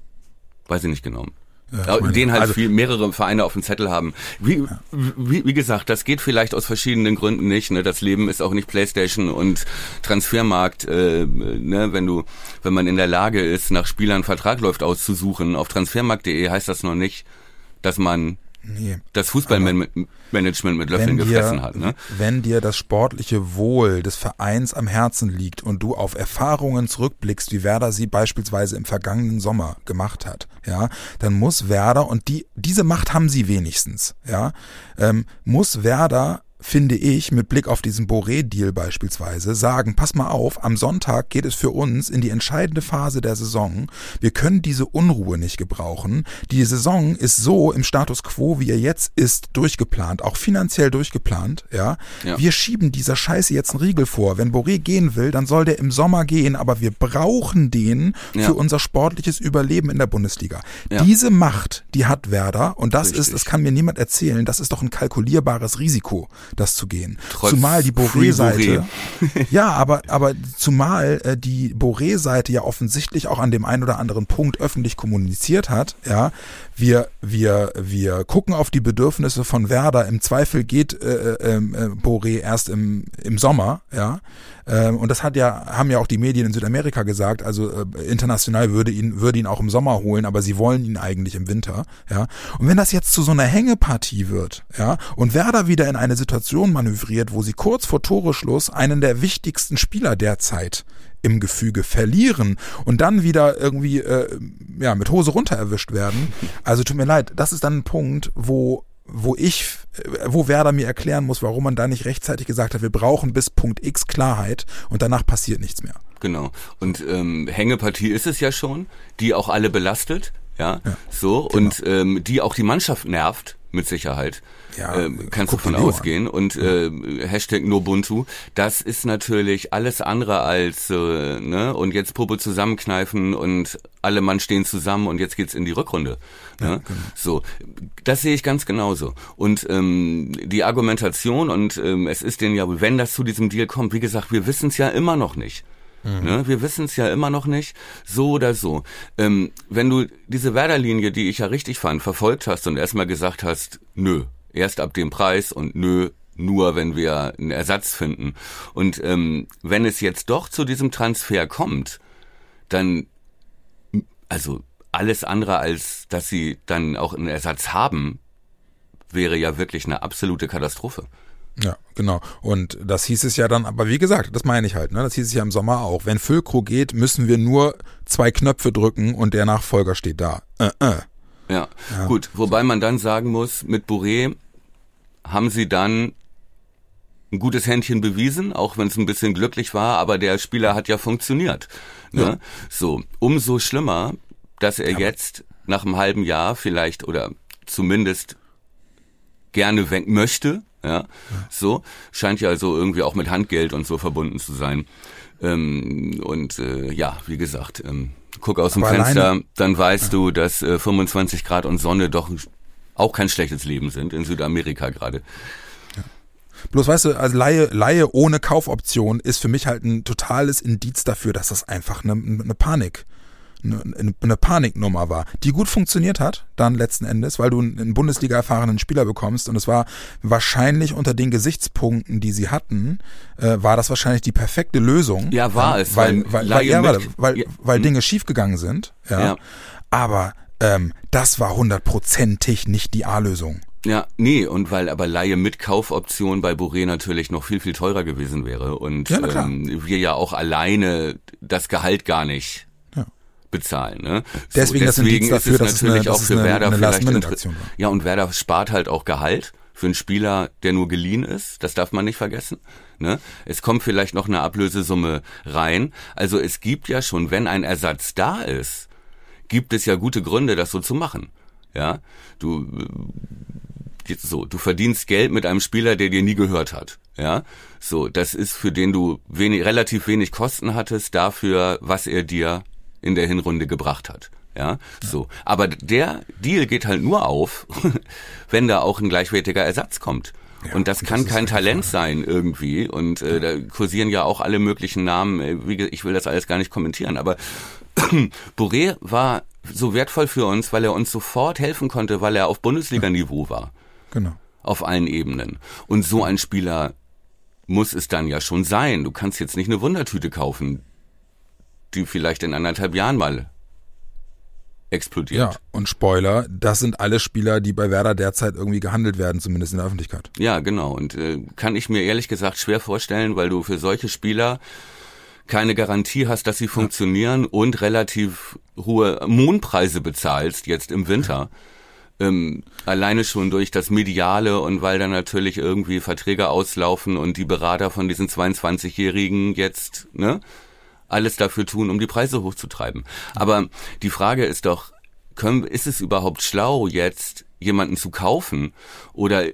Weiß ich nicht genau. Meine, den halt also, viel mehrere Vereine auf dem Zettel haben. Wie, ja. wie, wie gesagt, das geht vielleicht aus verschiedenen Gründen nicht. Ne? Das Leben ist auch nicht Playstation und Transfermarkt. Äh, ne? Wenn du, wenn man in der Lage ist, nach Spielern Vertrag läuft auszusuchen, auf transfermarkt.de heißt das noch nicht, dass man Nee. Das Fußballmanagement mit Löffeln dir, gefressen hat. Ne? Wenn dir das sportliche Wohl des Vereins am Herzen liegt und du auf Erfahrungen zurückblickst, wie Werder sie beispielsweise im vergangenen Sommer gemacht hat, ja, dann muss Werder und die diese Macht haben sie wenigstens, ja, ähm, muss Werder finde ich, mit Blick auf diesen Boré-Deal beispielsweise, sagen, pass mal auf, am Sonntag geht es für uns in die entscheidende Phase der Saison. Wir können diese Unruhe nicht gebrauchen. Die Saison ist so im Status quo, wie er jetzt ist, durchgeplant, auch finanziell durchgeplant, ja. ja. Wir schieben dieser Scheiße jetzt einen Riegel vor. Wenn Boré gehen will, dann soll der im Sommer gehen, aber wir brauchen den ja. für unser sportliches Überleben in der Bundesliga. Ja. Diese Macht, die hat Werder und das Richtig. ist, das kann mir niemand erzählen, das ist doch ein kalkulierbares Risiko das zu gehen. Trotz zumal die Boré-Seite, ja, aber aber zumal äh, die Boré-Seite ja offensichtlich auch an dem einen oder anderen Punkt öffentlich kommuniziert hat. Ja, wir wir wir gucken auf die Bedürfnisse von Werder. Im Zweifel geht äh, äh, ähm, äh, Boré erst im im Sommer. Ja, und das hat ja haben ja auch die Medien in Südamerika gesagt. Also äh, international würde ihn würde ihn auch im Sommer holen, aber sie wollen ihn eigentlich im Winter. Ja, und wenn das jetzt zu so einer Hängepartie wird, ja, und Werder wieder in eine Situation Situation manövriert, wo sie kurz vor Toreschluss einen der wichtigsten Spieler derzeit im Gefüge verlieren und dann wieder irgendwie äh, ja mit Hose runter erwischt werden. Also tut mir leid, das ist dann ein Punkt, wo wo ich, wo Werder mir erklären muss, warum man da nicht rechtzeitig gesagt hat, wir brauchen bis Punkt X Klarheit und danach passiert nichts mehr. Genau. Und ähm, Hängepartie ist es ja schon, die auch alle belastet, ja, ja so genau. und ähm, die auch die Mannschaft nervt mit Sicherheit. Ja, äh, kannst du von ausgehen. An. Und äh, Hashtag Nobuntu, das ist natürlich alles andere als, äh, ne, und jetzt Puppe zusammenkneifen und alle Mann stehen zusammen und jetzt geht's in die Rückrunde. Ne? Ja, genau. So, das sehe ich ganz genauso. Und ähm, die Argumentation, und ähm, es ist denn ja, wenn das zu diesem Deal kommt, wie gesagt, wir wissen es ja immer noch nicht. Mhm. Ne? Wir wissen es ja immer noch nicht, so oder so. Ähm, wenn du diese Werder-Linie, die ich ja richtig fand, verfolgt hast und erstmal gesagt hast, nö, erst ab dem Preis und nö, nur wenn wir einen Ersatz finden. Und ähm, wenn es jetzt doch zu diesem Transfer kommt, dann, also alles andere als, dass sie dann auch einen Ersatz haben, wäre ja wirklich eine absolute Katastrophe. Ja, genau. Und das hieß es ja dann, aber wie gesagt, das meine ich halt, ne? Das hieß es ja im Sommer auch. Wenn Füllkrug geht, müssen wir nur zwei Knöpfe drücken und der Nachfolger steht da. Äh, äh. Ja. ja. gut. Wobei man dann sagen muss, mit Bourré haben sie dann ein gutes Händchen bewiesen, auch wenn es ein bisschen glücklich war, aber der Spieler hat ja funktioniert. Ne? Ja. So, umso schlimmer, dass er ja. jetzt nach einem halben Jahr vielleicht oder zumindest gerne weg möchte, ja? So, scheint ja also irgendwie auch mit Handgeld und so verbunden zu sein. Ähm, und äh, ja, wie gesagt, ähm, guck aus dem Aber Fenster, dann weißt ja. du, dass äh, 25 Grad und Sonne doch auch kein schlechtes Leben sind in Südamerika gerade. Bloß weißt du, also Laie, Laie ohne Kaufoption ist für mich halt ein totales Indiz dafür, dass das einfach eine, eine Panik eine, eine Paniknummer war, die gut funktioniert hat, dann letzten Endes, weil du einen Bundesliga erfahrenen Spieler bekommst und es war wahrscheinlich unter den Gesichtspunkten, die sie hatten, äh, war das wahrscheinlich die perfekte Lösung. Ja, war es. Weil, weil, weil, ja, weil, weil, weil Dinge schiefgegangen sind. Ja. ja. Aber ähm, das war hundertprozentig nicht die A-Lösung. Ja, nee, und weil aber Laie mit Kaufoption bei Boré natürlich noch viel, viel teurer gewesen wäre und ja, ähm, wir ja auch alleine das Gehalt gar nicht. Bezahlen. Ne? Deswegen, so, deswegen das dafür, ist es natürlich eine, auch für Werder eine vielleicht Ja, und Werder spart halt auch Gehalt für einen Spieler, der nur geliehen ist. Das darf man nicht vergessen. Ne? Es kommt vielleicht noch eine Ablösesumme rein. Also es gibt ja schon, wenn ein Ersatz da ist, gibt es ja gute Gründe, das so zu machen. Ja, du so, du verdienst Geld mit einem Spieler, der dir nie gehört hat. Ja, so, das ist für den du wenig, relativ wenig Kosten hattest dafür, was er dir in der Hinrunde gebracht hat. Ja, so. Aber der Deal geht halt nur auf, wenn da auch ein gleichwertiger Ersatz kommt. Ja, und das kann das kein Talent sein irgendwie. Und äh, da kursieren ja auch alle möglichen Namen. Äh, ich will das alles gar nicht kommentieren. Aber Boré war so wertvoll für uns, weil er uns sofort helfen konnte, weil er auf Bundesliga-Niveau war. Genau. Auf allen Ebenen. Und so ein Spieler muss es dann ja schon sein. Du kannst jetzt nicht eine Wundertüte kaufen, die vielleicht in anderthalb Jahren mal explodiert. Ja, und Spoiler, das sind alle Spieler, die bei Werder derzeit irgendwie gehandelt werden, zumindest in der Öffentlichkeit. Ja, genau. Und äh, kann ich mir ehrlich gesagt schwer vorstellen, weil du für solche Spieler keine Garantie hast, dass sie funktionieren ja. und relativ hohe Mondpreise bezahlst jetzt im Winter. Ähm, alleine schon durch das Mediale und weil dann natürlich irgendwie Verträge auslaufen und die Berater von diesen 22-Jährigen jetzt ne, alles dafür tun, um die Preise hochzutreiben. Aber die Frage ist doch, können, ist es überhaupt schlau, jetzt jemanden zu kaufen? Oder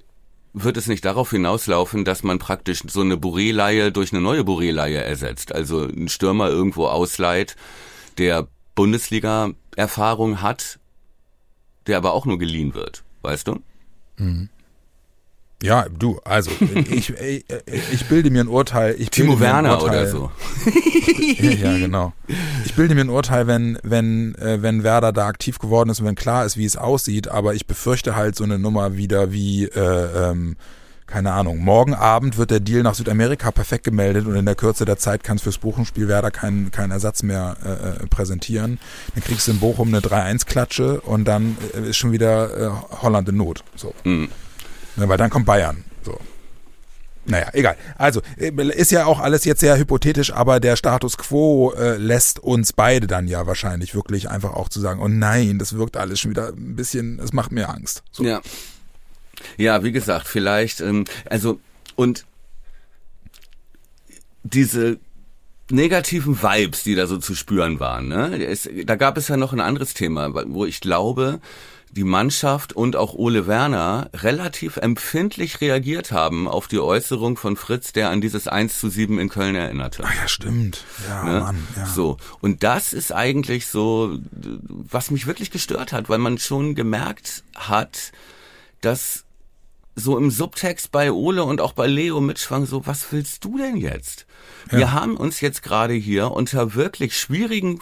wird es nicht darauf hinauslaufen, dass man praktisch so eine Bourré-Leihe durch eine neue Bourré-Leihe ersetzt? Also einen Stürmer irgendwo ausleiht, der Bundesliga-Erfahrung hat, der aber auch nur geliehen wird, weißt du? Mhm. Ja, du, also ich, ich, ich bilde mir ein Urteil. Ich Timo Werner Urteil, oder so. ja, genau. Ich bilde mir ein Urteil, wenn wenn äh, wenn Werder da aktiv geworden ist und wenn klar ist, wie es aussieht. Aber ich befürchte halt so eine Nummer wieder wie äh, ähm, keine Ahnung. Morgen Abend wird der Deal nach Südamerika perfekt gemeldet und in der Kürze der Zeit kann es fürs Buchenspiel Werder keinen keinen Ersatz mehr äh, äh, präsentieren. Dann kriegst du in Bochum eine 3-1-Klatsche und dann äh, ist schon wieder äh, Holland in Not. So. Mhm. Ne, weil dann kommt Bayern. So. Naja, egal. Also, äh, ist ja auch alles jetzt sehr hypothetisch, aber der Status quo äh, lässt uns beide dann ja wahrscheinlich wirklich einfach auch zu sagen, oh nein, das wirkt alles schon wieder ein bisschen, es macht mir Angst. So. Ja. Ja, wie gesagt, vielleicht, ähm, also, und diese negativen Vibes, die da so zu spüren waren, ne? Es, da gab es ja noch ein anderes Thema, wo ich glaube, die Mannschaft und auch Ole Werner relativ empfindlich reagiert haben auf die Äußerung von Fritz, der an dieses 1 zu 7 in Köln erinnerte. Ach ja, stimmt. Ja, ne? Mann, ja. So. Und das ist eigentlich so, was mich wirklich gestört hat, weil man schon gemerkt hat, dass so im Subtext bei Ole und auch bei Leo mitschwang, so, was willst du denn jetzt? Ja. Wir haben uns jetzt gerade hier unter wirklich schwierigen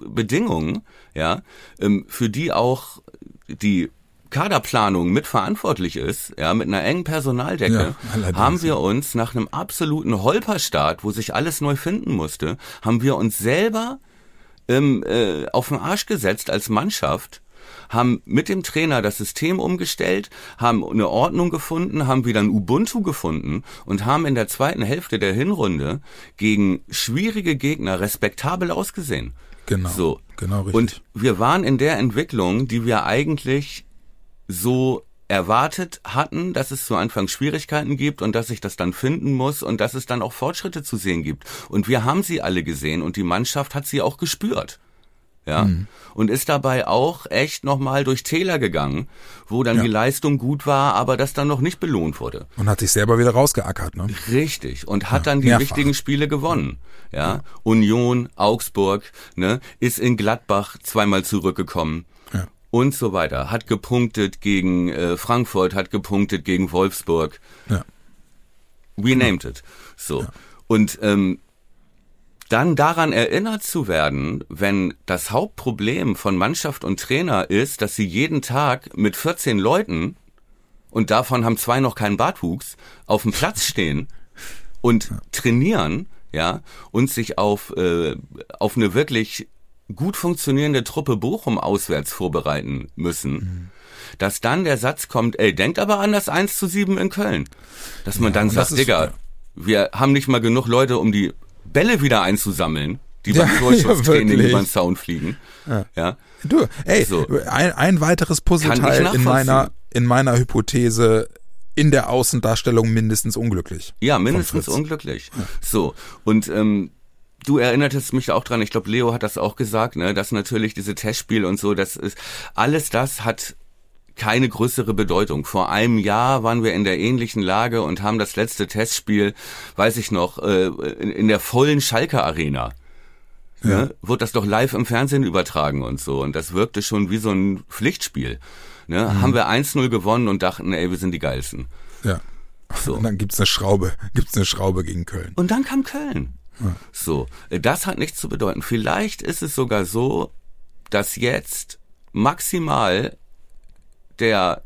Bedingungen, ja, ähm, für die auch die Kaderplanung mitverantwortlich ist, ja, mit einer engen Personaldecke, ja, haben wir uns nach einem absoluten Holperstart, wo sich alles neu finden musste, haben wir uns selber ähm, äh, auf den Arsch gesetzt als Mannschaft, haben mit dem Trainer das System umgestellt, haben eine Ordnung gefunden, haben wieder ein Ubuntu gefunden und haben in der zweiten Hälfte der Hinrunde gegen schwierige Gegner respektabel ausgesehen. Genau. So. Genau richtig. Und wir waren in der Entwicklung, die wir eigentlich so erwartet hatten, dass es zu Anfang Schwierigkeiten gibt und dass sich das dann finden muss und dass es dann auch Fortschritte zu sehen gibt. Und wir haben sie alle gesehen und die Mannschaft hat sie auch gespürt. Ja. Mhm. Und ist dabei auch echt nochmal durch Täler gegangen, wo dann ja. die Leistung gut war, aber das dann noch nicht belohnt wurde. Und hat sich selber wieder rausgeackert, ne? Richtig. Und hat ja, dann die mehrfach. wichtigen Spiele gewonnen. Ja. ja. Union, Augsburg, ne, ist in Gladbach zweimal zurückgekommen. Ja. Und so weiter. Hat gepunktet gegen äh, Frankfurt, hat gepunktet gegen Wolfsburg. Ja. We named it. So. Und ähm, dann daran erinnert zu werden, wenn das Hauptproblem von Mannschaft und Trainer ist, dass sie jeden Tag mit 14 Leuten und davon haben zwei noch keinen Bartwuchs auf dem Platz stehen und trainieren, ja, und sich auf äh, auf eine wirklich gut funktionierende Truppe Bochum auswärts vorbereiten müssen. Mhm. Dass dann der Satz kommt, ey, denkt aber an das 1 zu 7 in Köln. Dass man ja, dann sagt, Digga, wir haben nicht mal genug Leute, um die Bälle wieder einzusammeln, die beim ja, Torschusstraining ja, über den Zaun fliegen. Ja. ja. Du, ey, so. ein, ein weiteres Puzzleteil in meiner, in meiner Hypothese in der Außendarstellung mindestens unglücklich. Ja, mindestens unglücklich. So, und ähm, du erinnertest mich auch dran, ich glaube, Leo hat das auch gesagt, ne, dass natürlich diese Testspiele und so, das ist, alles das hat keine größere Bedeutung. Vor einem Jahr waren wir in der ähnlichen Lage und haben das letzte Testspiel, weiß ich noch, äh, in der vollen Schalker Arena. Ja. Ne, wurde das doch live im Fernsehen übertragen und so. Und das wirkte schon wie so ein Pflichtspiel. Ne? Mhm. Haben wir 1-0 gewonnen und dachten, ey, wir sind die Geilsten. Ja. So. Und dann gibt's eine Schraube, gibt's eine Schraube gegen Köln. Und dann kam Köln. Ja. So, das hat nichts zu bedeuten. Vielleicht ist es sogar so, dass jetzt maximal der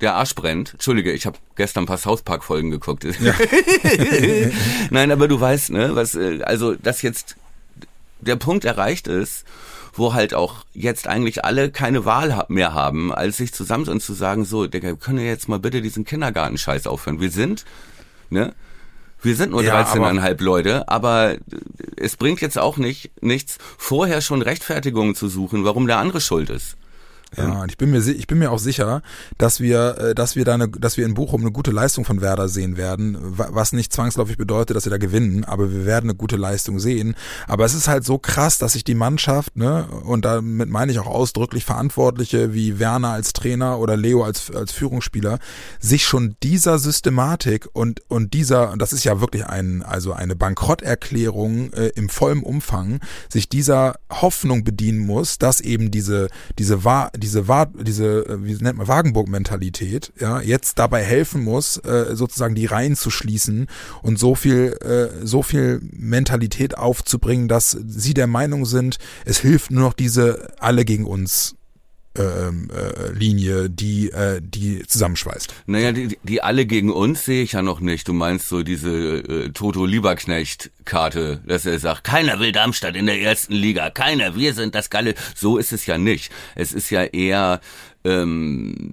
der Arsch brennt. Entschuldige, ich habe gestern ein paar South Park Folgen geguckt. Ja. Nein, aber du weißt, ne, was äh, also dass jetzt der Punkt erreicht ist, wo halt auch jetzt eigentlich alle keine Wahl mehr haben, als sich zusammen und zu sagen, so, Digga, können wir jetzt mal bitte diesen Kindergartenscheiß aufhören. Wir sind, ne, wir sind nur ja, 13,5 Leute, aber es bringt jetzt auch nicht nichts, vorher schon Rechtfertigungen zu suchen, warum der andere schuld ist. Ja, und ich bin mir ich bin mir auch sicher, dass wir äh, dass wir da eine, dass wir in Bochum eine gute Leistung von Werder sehen werden, was nicht zwangsläufig bedeutet, dass wir da gewinnen, aber wir werden eine gute Leistung sehen, aber es ist halt so krass, dass sich die Mannschaft, ne, und damit meine ich auch ausdrücklich Verantwortliche wie Werner als Trainer oder Leo als als Führungsspieler, sich schon dieser Systematik und und dieser und das ist ja wirklich ein also eine Bankrotterklärung äh, im vollen Umfang, sich dieser Hoffnung bedienen muss, dass eben diese diese wahr diese, diese äh, wie nennt man, Wagenburg-Mentalität, ja, jetzt dabei helfen muss, äh, sozusagen die Reihen zu schließen und so viel, äh, so viel Mentalität aufzubringen, dass sie der Meinung sind, es hilft nur noch diese alle gegen uns ähm, äh, Linie, die äh, die zusammenschweißt. Naja, die, die alle gegen uns sehe ich ja noch nicht. Du meinst so diese äh, Toto Lieberknecht-Karte, dass er sagt, keiner will Darmstadt in der ersten Liga, keiner, wir sind das Galle. So ist es ja nicht. Es ist ja eher ähm,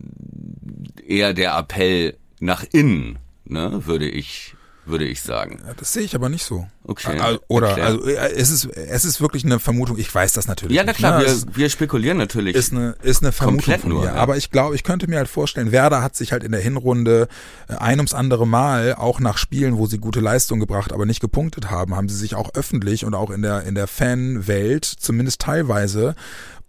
eher der Appell nach innen, ne, würde ich würde ich sagen. Ja, das sehe ich aber nicht so. Okay. Oder Erklär. also äh, es ist es ist wirklich eine Vermutung. Ich weiß das natürlich. Ja, na klar, nicht, ne? wir, wir spekulieren natürlich. Ist eine ist eine Vermutung von mir. Ja. Aber ich glaube, ich könnte mir halt vorstellen, Werder hat sich halt in der Hinrunde äh, ein ums andere Mal auch nach Spielen, wo sie gute Leistung gebracht, aber nicht gepunktet haben, haben sie sich auch öffentlich und auch in der in der Fanwelt zumindest teilweise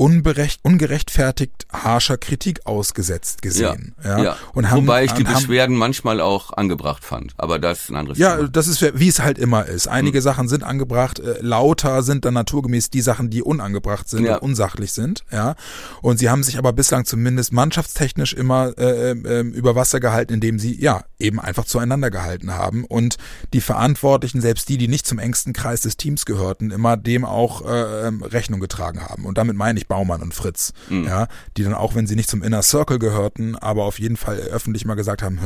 unberecht, ungerechtfertigt harscher Kritik ausgesetzt gesehen. Ja, ja. ja. Und haben, Wobei ich die haben, Beschwerden manchmal auch angebracht fand, aber das ist ein anderes ja, Thema. Ja, das ist wie es halt immer ist. Einige hm. Sachen sind angebracht, äh, lauter sind dann naturgemäß die Sachen, die unangebracht sind ja. und unsachlich sind. Ja, und sie haben sich aber bislang zumindest mannschaftstechnisch immer äh, äh, über Wasser gehalten, indem sie ja eben einfach zueinander gehalten haben und die Verantwortlichen, selbst die, die nicht zum engsten Kreis des Teams gehörten, immer dem auch äh, ähm, Rechnung getragen haben. Und damit meine ich Baumann und Fritz, mhm. ja, die dann auch, wenn sie nicht zum Inner Circle gehörten, aber auf jeden Fall öffentlich mal gesagt haben,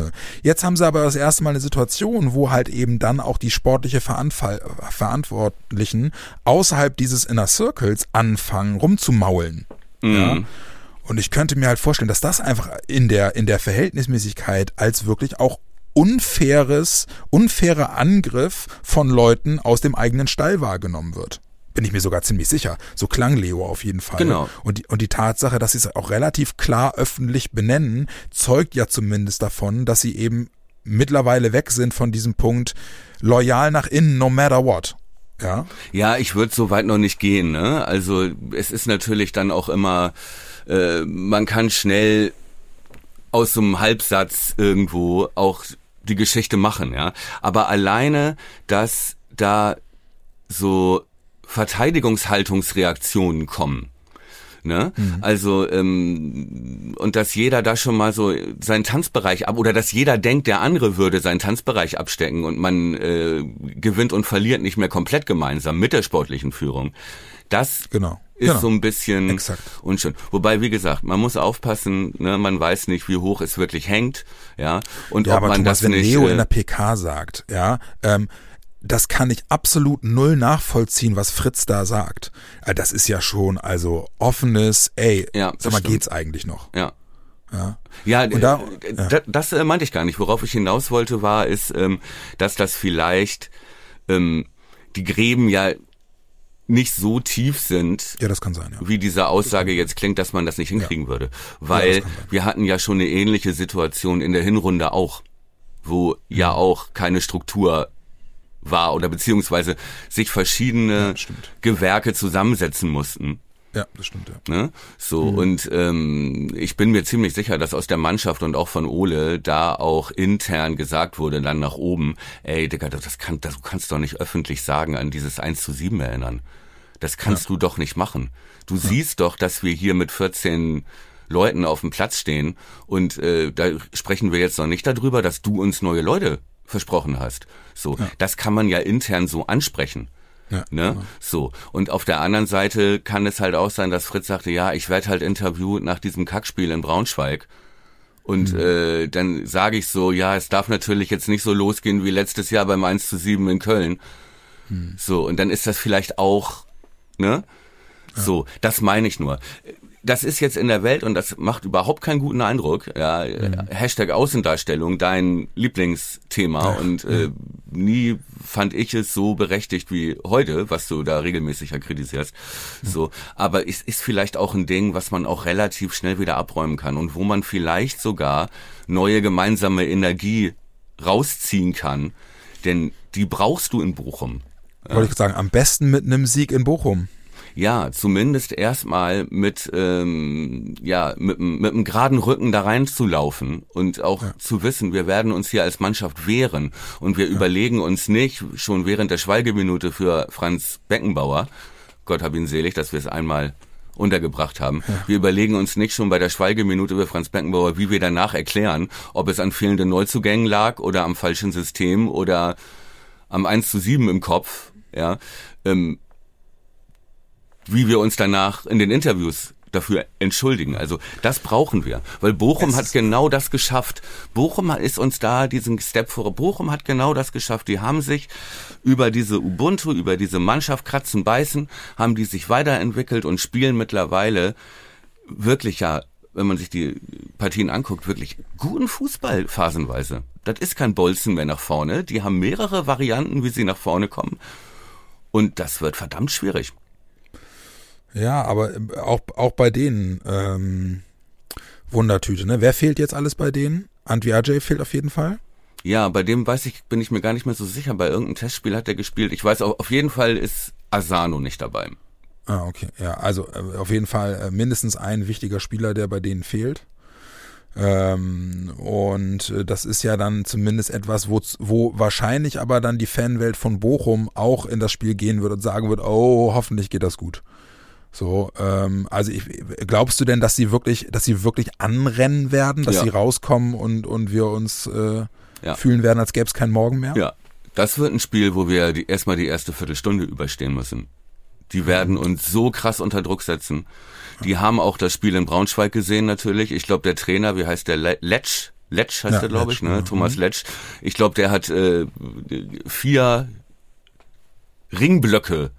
jetzt haben sie aber das erste Mal eine Situation, wo halt eben dann auch die sportliche Veranfall Verantwortlichen außerhalb dieses Inner Circles anfangen rumzumaulen. Mhm. Ja. Und ich könnte mir halt vorstellen, dass das einfach in der, in der Verhältnismäßigkeit als wirklich auch unfaires, unfairer Angriff von Leuten aus dem eigenen Stall wahrgenommen wird bin ich mir sogar ziemlich sicher. So klang Leo auf jeden Fall. Genau. Und die, und die Tatsache, dass sie es auch relativ klar öffentlich benennen, zeugt ja zumindest davon, dass sie eben mittlerweile weg sind von diesem Punkt loyal nach innen, no matter what. Ja, ja ich würde so weit noch nicht gehen. Ne? Also es ist natürlich dann auch immer, äh, man kann schnell aus so einem Halbsatz irgendwo auch die Geschichte machen, ja. Aber alleine, dass da so Verteidigungshaltungsreaktionen kommen. Ne? Mhm. Also ähm, und dass jeder da schon mal so seinen Tanzbereich ab oder dass jeder denkt, der andere würde seinen Tanzbereich abstecken und man äh, gewinnt und verliert nicht mehr komplett gemeinsam mit der sportlichen Führung. Das genau. ist genau. so ein bisschen Exakt. unschön. Wobei, wie gesagt, man muss aufpassen, ne, man weiß nicht, wie hoch es wirklich hängt, ja. Und ja, ob aber man Thomas, das wenn nicht. Leo äh, in der PK sagt, ja, ähm, das kann ich absolut null nachvollziehen, was Fritz da sagt. Äh, Das ist ja schon, also offenes, ey, Ja, sag mal, stimmt. geht's eigentlich noch? ja. Ja. Ja, da- äh, da, das äh, meinte ich gar nicht. Worauf ich hinaus wollte, war, ist, ähm, dass das vielleicht ähm, die Gräben ja nicht so tief sind, Ja, das kann sein, ja. wie diese Aussage jetzt klingt, dass man das nicht hinkriegen würde. Ja, Weil das kann sein. wir hatten ja schon eine ähnliche Situation in der Hinrunde auch, wo ja auch keine Struktur war oder beziehungsweise sich verschiedene Ja. Gewerke zusammensetzen mussten. Ja, das stimmt, ja. Ne? So, Mhm. und ähm, ich bin mir ziemlich sicher, dass aus der Mannschaft und auch von Ole da auch intern gesagt wurde, dann nach oben, ey, Digga, das kann, das, du kannst doch nicht öffentlich sagen, an dieses 1 zu 7 erinnern. Das kannst du doch nicht machen. Du siehst doch, dass wir hier mit 14 Leuten auf dem Platz stehen und äh, da sprechen wir jetzt noch nicht darüber, dass du uns neue Leute versprochen hast. So, das kann man ja intern so ansprechen. Ja, Ne? genau. So. Und auf der anderen Seite kann es halt auch sein, dass Fritz sagte, ja, ich werde halt interviewt nach diesem Kackspiel in Braunschweig. Und Mhm. äh, dann sage ich so, ja, es darf natürlich jetzt nicht so losgehen wie letztes Jahr beim 1 zu 7 in Köln. Mhm. So, und dann ist das vielleicht auch, ne? So, das meine ich nur. Das ist jetzt in der Welt und das macht überhaupt keinen guten Eindruck. Ja, Mhm. Hashtag Außendarstellung, dein Lieblingsthema. Und äh, nie fand ich es so berechtigt wie heute, was du da regelmäßig ja kritisierst. So, aber es ist vielleicht auch ein Ding, was man auch relativ schnell wieder abräumen kann und wo man vielleicht sogar neue gemeinsame Energie rausziehen kann. Denn die brauchst du in Bochum. Wollte ich sagen, am besten mit einem Sieg in Bochum. Ja, zumindest erstmal mit ähm, ja mit, mit einem geraden Rücken da reinzulaufen und auch zu wissen, wir werden uns hier als Mannschaft wehren und wir überlegen uns nicht schon während der Schweigeminute für Franz Beckenbauer, Gott hab ihn selig, dass wir es einmal untergebracht haben. Wir überlegen uns nicht schon bei der Schweigeminute über Franz Beckenbauer, wie wir danach erklären, ob es an fehlenden Neuzugängen lag oder am falschen System oder am 1 zu 7 im Kopf, ja. Ähm, wie wir uns danach in den Interviews dafür entschuldigen. Also das brauchen wir, weil Bochum Es hat genau das geschafft. Bochum ist uns da diesen Step vor. Bochum hat genau das geschafft. Die haben sich über diese Ubuntu, über diese Mannschaft kratzen, beißen, haben die sich weiterentwickelt und spielen mittlerweile wirklich ja, wenn man sich die Partien anguckt, wirklich guten Fußball phasenweise. Das ist kein Bolzen mehr nach vorne. Die haben mehrere Varianten, wie sie nach vorne kommen. Und das wird verdammt schwierig. Ja, aber äh, auch, auch bei denen ähm, Wundertüte, ne? Wer fehlt jetzt alles bei denen? Antwi Ajay fehlt auf jeden Fall. Ja, bei dem weiß ich, bin ich mir gar nicht mehr so sicher. Bei irgendeinem Testspiel hat er gespielt. Ich weiß, auf auf jeden Fall ist Asano nicht dabei. Ah, okay. Ja, also äh, auf jeden Fall äh, mindestens ein wichtiger Spieler, der bei denen fehlt. Ähm, und äh, das ist ja dann zumindest etwas, wo, wo wahrscheinlich aber dann die Fanwelt von Bochum auch in das Spiel gehen wird und sagen wird, oh, hoffentlich geht das gut. So, ähm, also ich, glaubst du denn, dass sie wirklich, dass sie wirklich anrennen werden, dass Ja. sie rauskommen und, und wir uns äh, Ja. fühlen werden, als gäbe es keinen Morgen mehr? Ja, das wird ein Spiel, wo wir die, erstmal die erste Viertelstunde überstehen müssen. Die werden uns so krass unter Druck setzen. Die haben auch das Spiel in Braunschweig gesehen natürlich. Ich glaube, der Trainer, wie heißt der, Le- Letsch? Letsch heißt Ja, der, glaube ich, ne? genau. Thomas Letsch. Ich glaube, der hat äh, vier Ringblöcke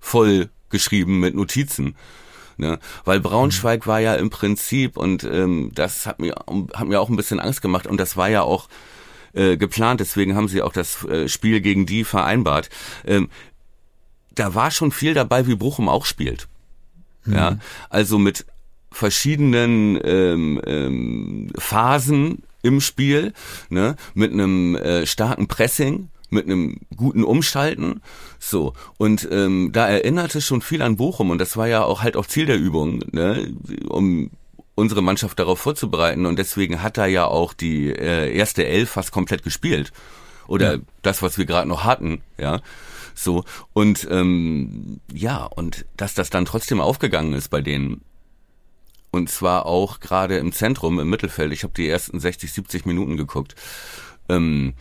voll geschrieben mit Notizen. Ne? Weil Braunschweig war ja im Prinzip, und ähm, das hat mir, hat mir auch ein bisschen Angst gemacht, und das war ja auch äh, geplant, deswegen haben sie auch das äh, Spiel gegen die vereinbart. Ähm, da war schon viel dabei, wie Bochum auch spielt. Ja, also mit verschiedenen ähm, ähm, Phasen im Spiel, ne, mit einem äh, starken Pressing, mit einem guten Umschalten, so und ähm, da erinnerte schon viel an Bochum und das war ja auch halt auch Ziel der Übung, ne, um unsere Mannschaft darauf vorzubereiten und deswegen hat da ja auch die äh, erste Elf fast komplett gespielt oder Ja. das, was wir gerade noch hatten, ja. So, und ähm, ja, und dass das dann trotzdem aufgegangen ist bei denen, Und zwar auch gerade im Zentrum, im Mittelfeld. Ich habe die ersten 60, 70 Minuten geguckt. Ähm,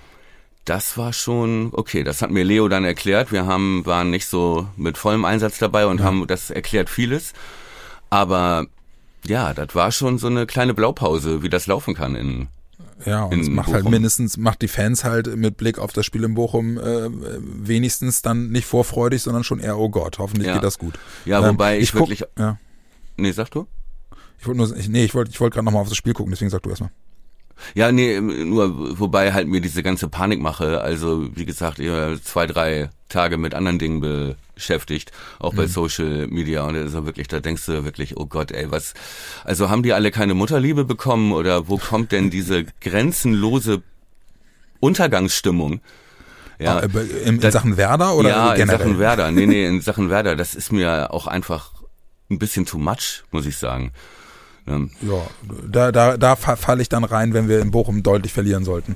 das war schon okay. Das hat mir Leo dann erklärt. Wir haben waren nicht so mit vollem Einsatz dabei und ja. haben das erklärt vieles. Aber ja, das war schon so eine kleine Blaupause, wie das laufen kann in ja, und es macht halt Bochum. halt mindestens, macht die Fans halt mit Blick auf das Spiel in Bochum äh, wenigstens dann nicht vorfreudig, sondern schon eher, oh Gott, hoffentlich ja. geht das gut. Ja, wobei ähm, ich, ich wirklich. Ja. Nee, sag du? Ich wollte nur, nee, ich wollte, ich wollte gerade nochmal auf das Spiel gucken, deswegen sag du erstmal. Ja, nee, nur wobei halt mir diese ganze Panik mache. Also wie gesagt, ich zwei, drei Tage mit anderen Dingen beschäftigt, auch bei mhm. Social Media und also wirklich, da denkst du wirklich, oh Gott, ey, was, also haben die alle keine Mutterliebe bekommen oder wo kommt denn diese grenzenlose Untergangsstimmung? Ja, ah, in, in Sachen Werder oder ja, generell? in Sachen Werder. Nee, nee, in Sachen Werder, das ist mir auch einfach ein bisschen too much, muss ich sagen. Ja, da, da, da falle ich dann rein, wenn wir in Bochum deutlich verlieren sollten.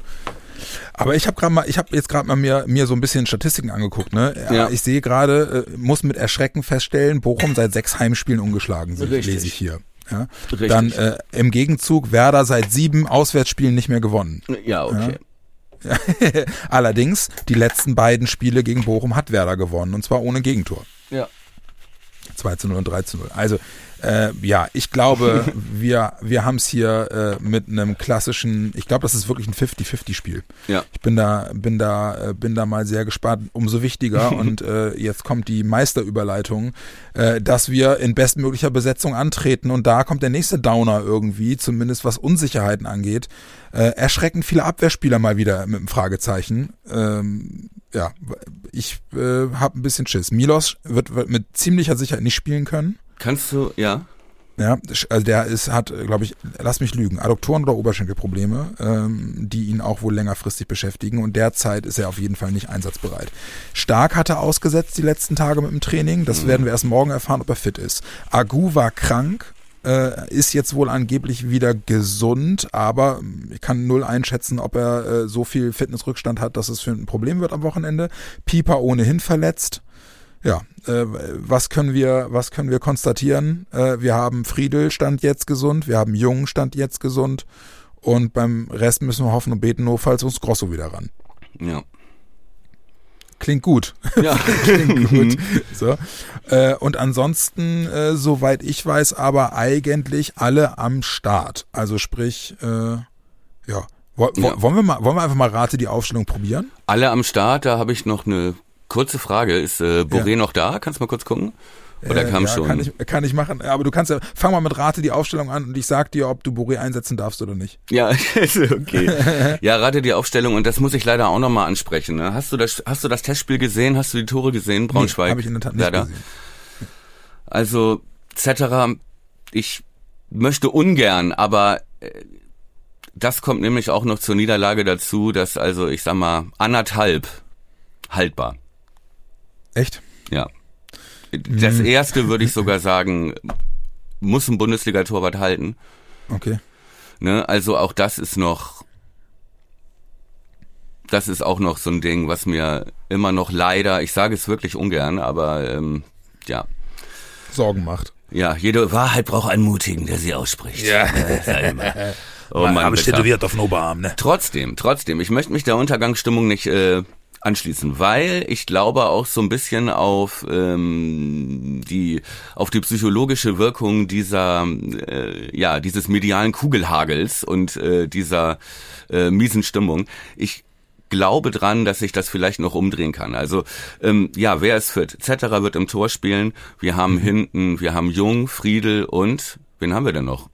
Aber ich habe gerade mal, ich habe jetzt gerade mal mir, mir so ein bisschen Statistiken angeguckt. Ne? Ja. Ich sehe gerade, äh, muss mit Erschrecken feststellen, Bochum seit sechs Heimspielen ungeschlagen sind, Richtig. lese ich hier. Ja? Dann äh, im Gegenzug Werder seit sieben Auswärtsspielen nicht mehr gewonnen. Ja, okay. Ja? Allerdings, die letzten beiden Spiele gegen Bochum hat Werder gewonnen und zwar ohne Gegentor. Ja. 2 zu 0 und 3 zu 0. Also äh, ja, ich glaube, wir, wir haben es hier äh, mit einem klassischen, ich glaube, das ist wirklich ein 50-50-Spiel. Ja. Ich bin da, bin da, äh, bin da mal sehr gespannt, umso wichtiger. und äh, jetzt kommt die Meisterüberleitung, äh, dass wir in bestmöglicher Besetzung antreten. Und da kommt der nächste Downer irgendwie, zumindest was Unsicherheiten angeht. Äh, erschreckend viele Abwehrspieler mal wieder mit einem Fragezeichen. Ähm, ja, ich äh, habe ein bisschen Schiss. Milos wird, wird mit ziemlicher Sicherheit nicht spielen können. Kannst du, ja? Ja, also der ist, hat, glaube ich, lass mich lügen, Adduktoren oder Oberschenkelprobleme, ähm, die ihn auch wohl längerfristig beschäftigen und derzeit ist er auf jeden Fall nicht einsatzbereit. Stark hat er ausgesetzt die letzten Tage mit dem Training, das mhm. werden wir erst morgen erfahren, ob er fit ist. Agu war krank, äh, ist jetzt wohl angeblich wieder gesund, aber ich kann null einschätzen, ob er äh, so viel Fitnessrückstand hat, dass es für ein Problem wird am Wochenende. Pieper ohnehin verletzt. Ja, äh, was können wir, was können wir konstatieren? Äh, wir haben Friedel stand jetzt gesund, wir haben Jung stand jetzt gesund und beim Rest müssen wir hoffen und beten, notfalls uns Grosso wieder ran. Ja. Klingt gut. Ja. Klingt gut. So. Äh, und ansonsten, äh, soweit ich weiß, aber eigentlich alle am Start. Also sprich, äh, ja. Wo, wo, ja. Wollen wir mal, wollen wir einfach mal Rate die Aufstellung probieren? Alle am Start, da habe ich noch eine Kurze Frage, ist äh, Boré ja. noch da? Kannst du mal kurz gucken? Oder äh, kam ja, schon? Kann ich, kann ich machen. Aber du kannst ja, fang mal mit Rate die Aufstellung an und ich sag dir, ob du Boré einsetzen darfst oder nicht. Ja, okay. ja, rate die Aufstellung und das muss ich leider auch nochmal ansprechen. Ne? Hast du das, hast du das Testspiel gesehen? Hast du die Tore gesehen, Braunschweig? Nee, habe ich in der Tat nicht leider. gesehen. Also, etc. Ich möchte ungern, aber äh, das kommt nämlich auch noch zur Niederlage dazu, dass also, ich sag mal, anderthalb haltbar. Echt? Ja. Das hm. erste würde ich sogar sagen, muss ein Bundesliga-Torwart halten. Okay. Ne, also auch das ist noch, das ist auch noch so ein Ding, was mir immer noch leider, ich sage es wirklich ungern, aber ähm, ja. Sorgen macht. Ja, jede Wahrheit braucht einen Mutigen, der sie ausspricht. Ja. oh Mann, Aber tätowiert auf den Oberarm, ne? Trotzdem, trotzdem, ich möchte mich der Untergangsstimmung nicht äh, anschließen, weil ich glaube auch so ein bisschen auf ähm, die auf die psychologische Wirkung dieser äh, ja dieses medialen Kugelhagels und äh, dieser äh, miesen Stimmung. Ich glaube dran, dass sich das vielleicht noch umdrehen kann. Also ähm, ja, wer ist fit? Zetterer wird im Tor spielen. Wir haben mhm. hinten, wir haben Jung, Friedel und wen haben wir denn noch?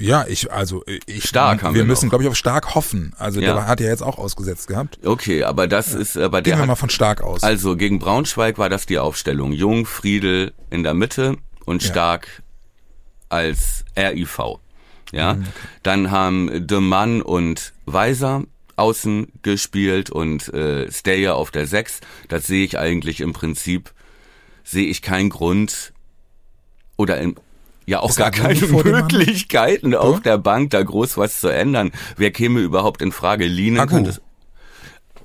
Ja, ich, also ich, stark haben wir, wir müssen, glaube ich, auf stark hoffen. Also ja. der hat ja jetzt auch ausgesetzt gehabt. Okay, aber das ist, aber der Gehen wir hat, mal von stark aus. Also gegen Braunschweig war das die Aufstellung: Jung, Friedel in der Mitte und Stark ja. als RIV. Ja, okay. dann haben De Mann und Weiser außen gespielt und äh, Stayer auf der 6. Das sehe ich eigentlich im Prinzip sehe ich keinen Grund oder im ja auch gar keine Möglichkeiten auf ja? der Bank, da groß was zu ändern. Wer käme überhaupt in Frage? Lienen Agu. könnte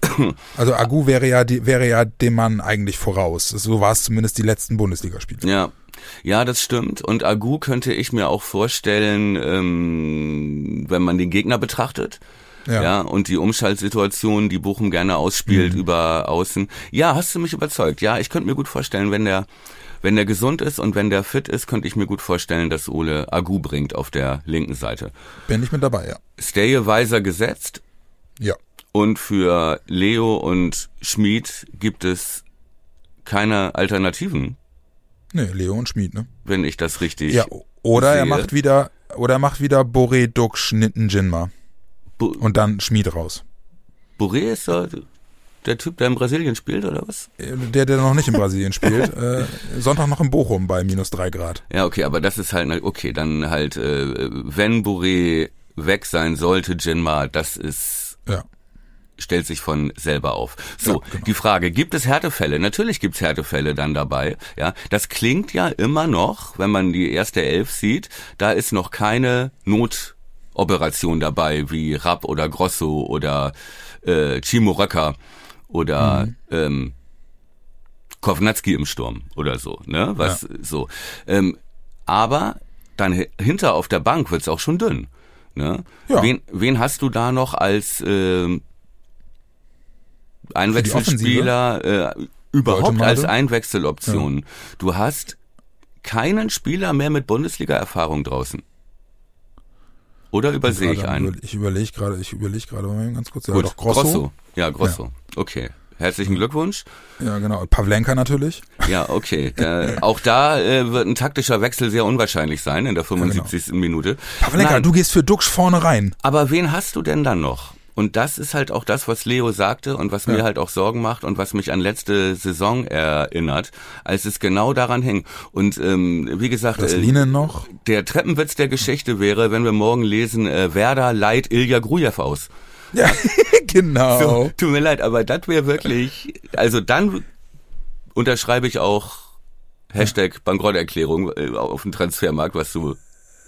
also Agu wäre ja die, wäre ja dem Mann eigentlich voraus. So war es zumindest die letzten Bundesligaspiele. Ja, Ja, das stimmt. Und Agu könnte ich mir auch vorstellen, ähm, wenn man den Gegner betrachtet. Ja. ja, und die Umschaltsituation, die Bochum gerne ausspielt mhm. über Außen. Ja, hast du mich überzeugt. Ja, ich könnte mir gut vorstellen, wenn der, wenn der gesund ist und wenn der fit ist, könnte ich mir gut vorstellen, dass Ole Agu bringt auf der linken Seite. Bin ich mit dabei, ja. Steje Weiser gesetzt. Ja. Und für Leo und Schmid gibt es keine Alternativen. Nee, Leo und Schmid, ne? Wenn ich das richtig. Ja, oder sehe. er macht wieder, oder er macht wieder Boré, Duck, Schnitten, Jinma. Bo und dann Schmied raus. Boré ist da der Typ, der in Brasilien spielt, oder was? Der, der noch nicht in Brasilien spielt. Äh, Sonntag noch in Bochum bei minus drei Grad. Ja, okay, aber das ist halt, okay, dann halt, äh, wenn Boré weg sein sollte, Jinma, das ist, ja. stellt sich von selber auf. So, ja, genau. die Frage, gibt es Härtefälle? Natürlich gibt es Härtefälle dann dabei. Ja, das klingt ja immer noch, wenn man die erste Elf sieht, da ist noch keine Not Operation dabei, wie Rapp oder Grosso oder äh, Chimuraka oder mhm. ähm, Kovnatski im Sturm oder so, ne? Was ja. so. Ähm, aber dann hinter auf der Bank wird's auch schon dünn. Ne? Ja. Wen, wen hast du da noch als äh, Einwechselspieler äh, überhaupt als Einwechseloption? Ja. Du hast keinen Spieler mehr mit Bundesliga-Erfahrung draußen. Oder übersehe ich einen? Ich überlege gerade, ich überlege gerade mal ganz kurz. Ja, Gut, doch, Grosso. Grosso. Ja, Grosso. Ja. Okay. Herzlichen Glückwunsch. Ja, genau. Pavlenka natürlich. Ja, okay. Da, auch da äh, wird ein taktischer Wechsel sehr unwahrscheinlich sein in der 75. Ja, genau. Minute. Pavlenka, Nein. du gehst für Dux vorne rein. Aber wen hast du denn dann noch? Und das ist halt auch das, was Leo sagte und was ja. mir halt auch Sorgen macht und was mich an letzte Saison erinnert, als es genau daran hing. Und ähm, wie gesagt, das äh, noch. der Treppenwitz der Geschichte wäre, wenn wir morgen lesen, äh, Werder leiht Ilja Grujew aus. Ja, genau. So, tut mir leid, aber das wäre wirklich, also dann unterschreibe ich auch Hashtag Bankrotterklärung äh, auf dem Transfermarkt, was du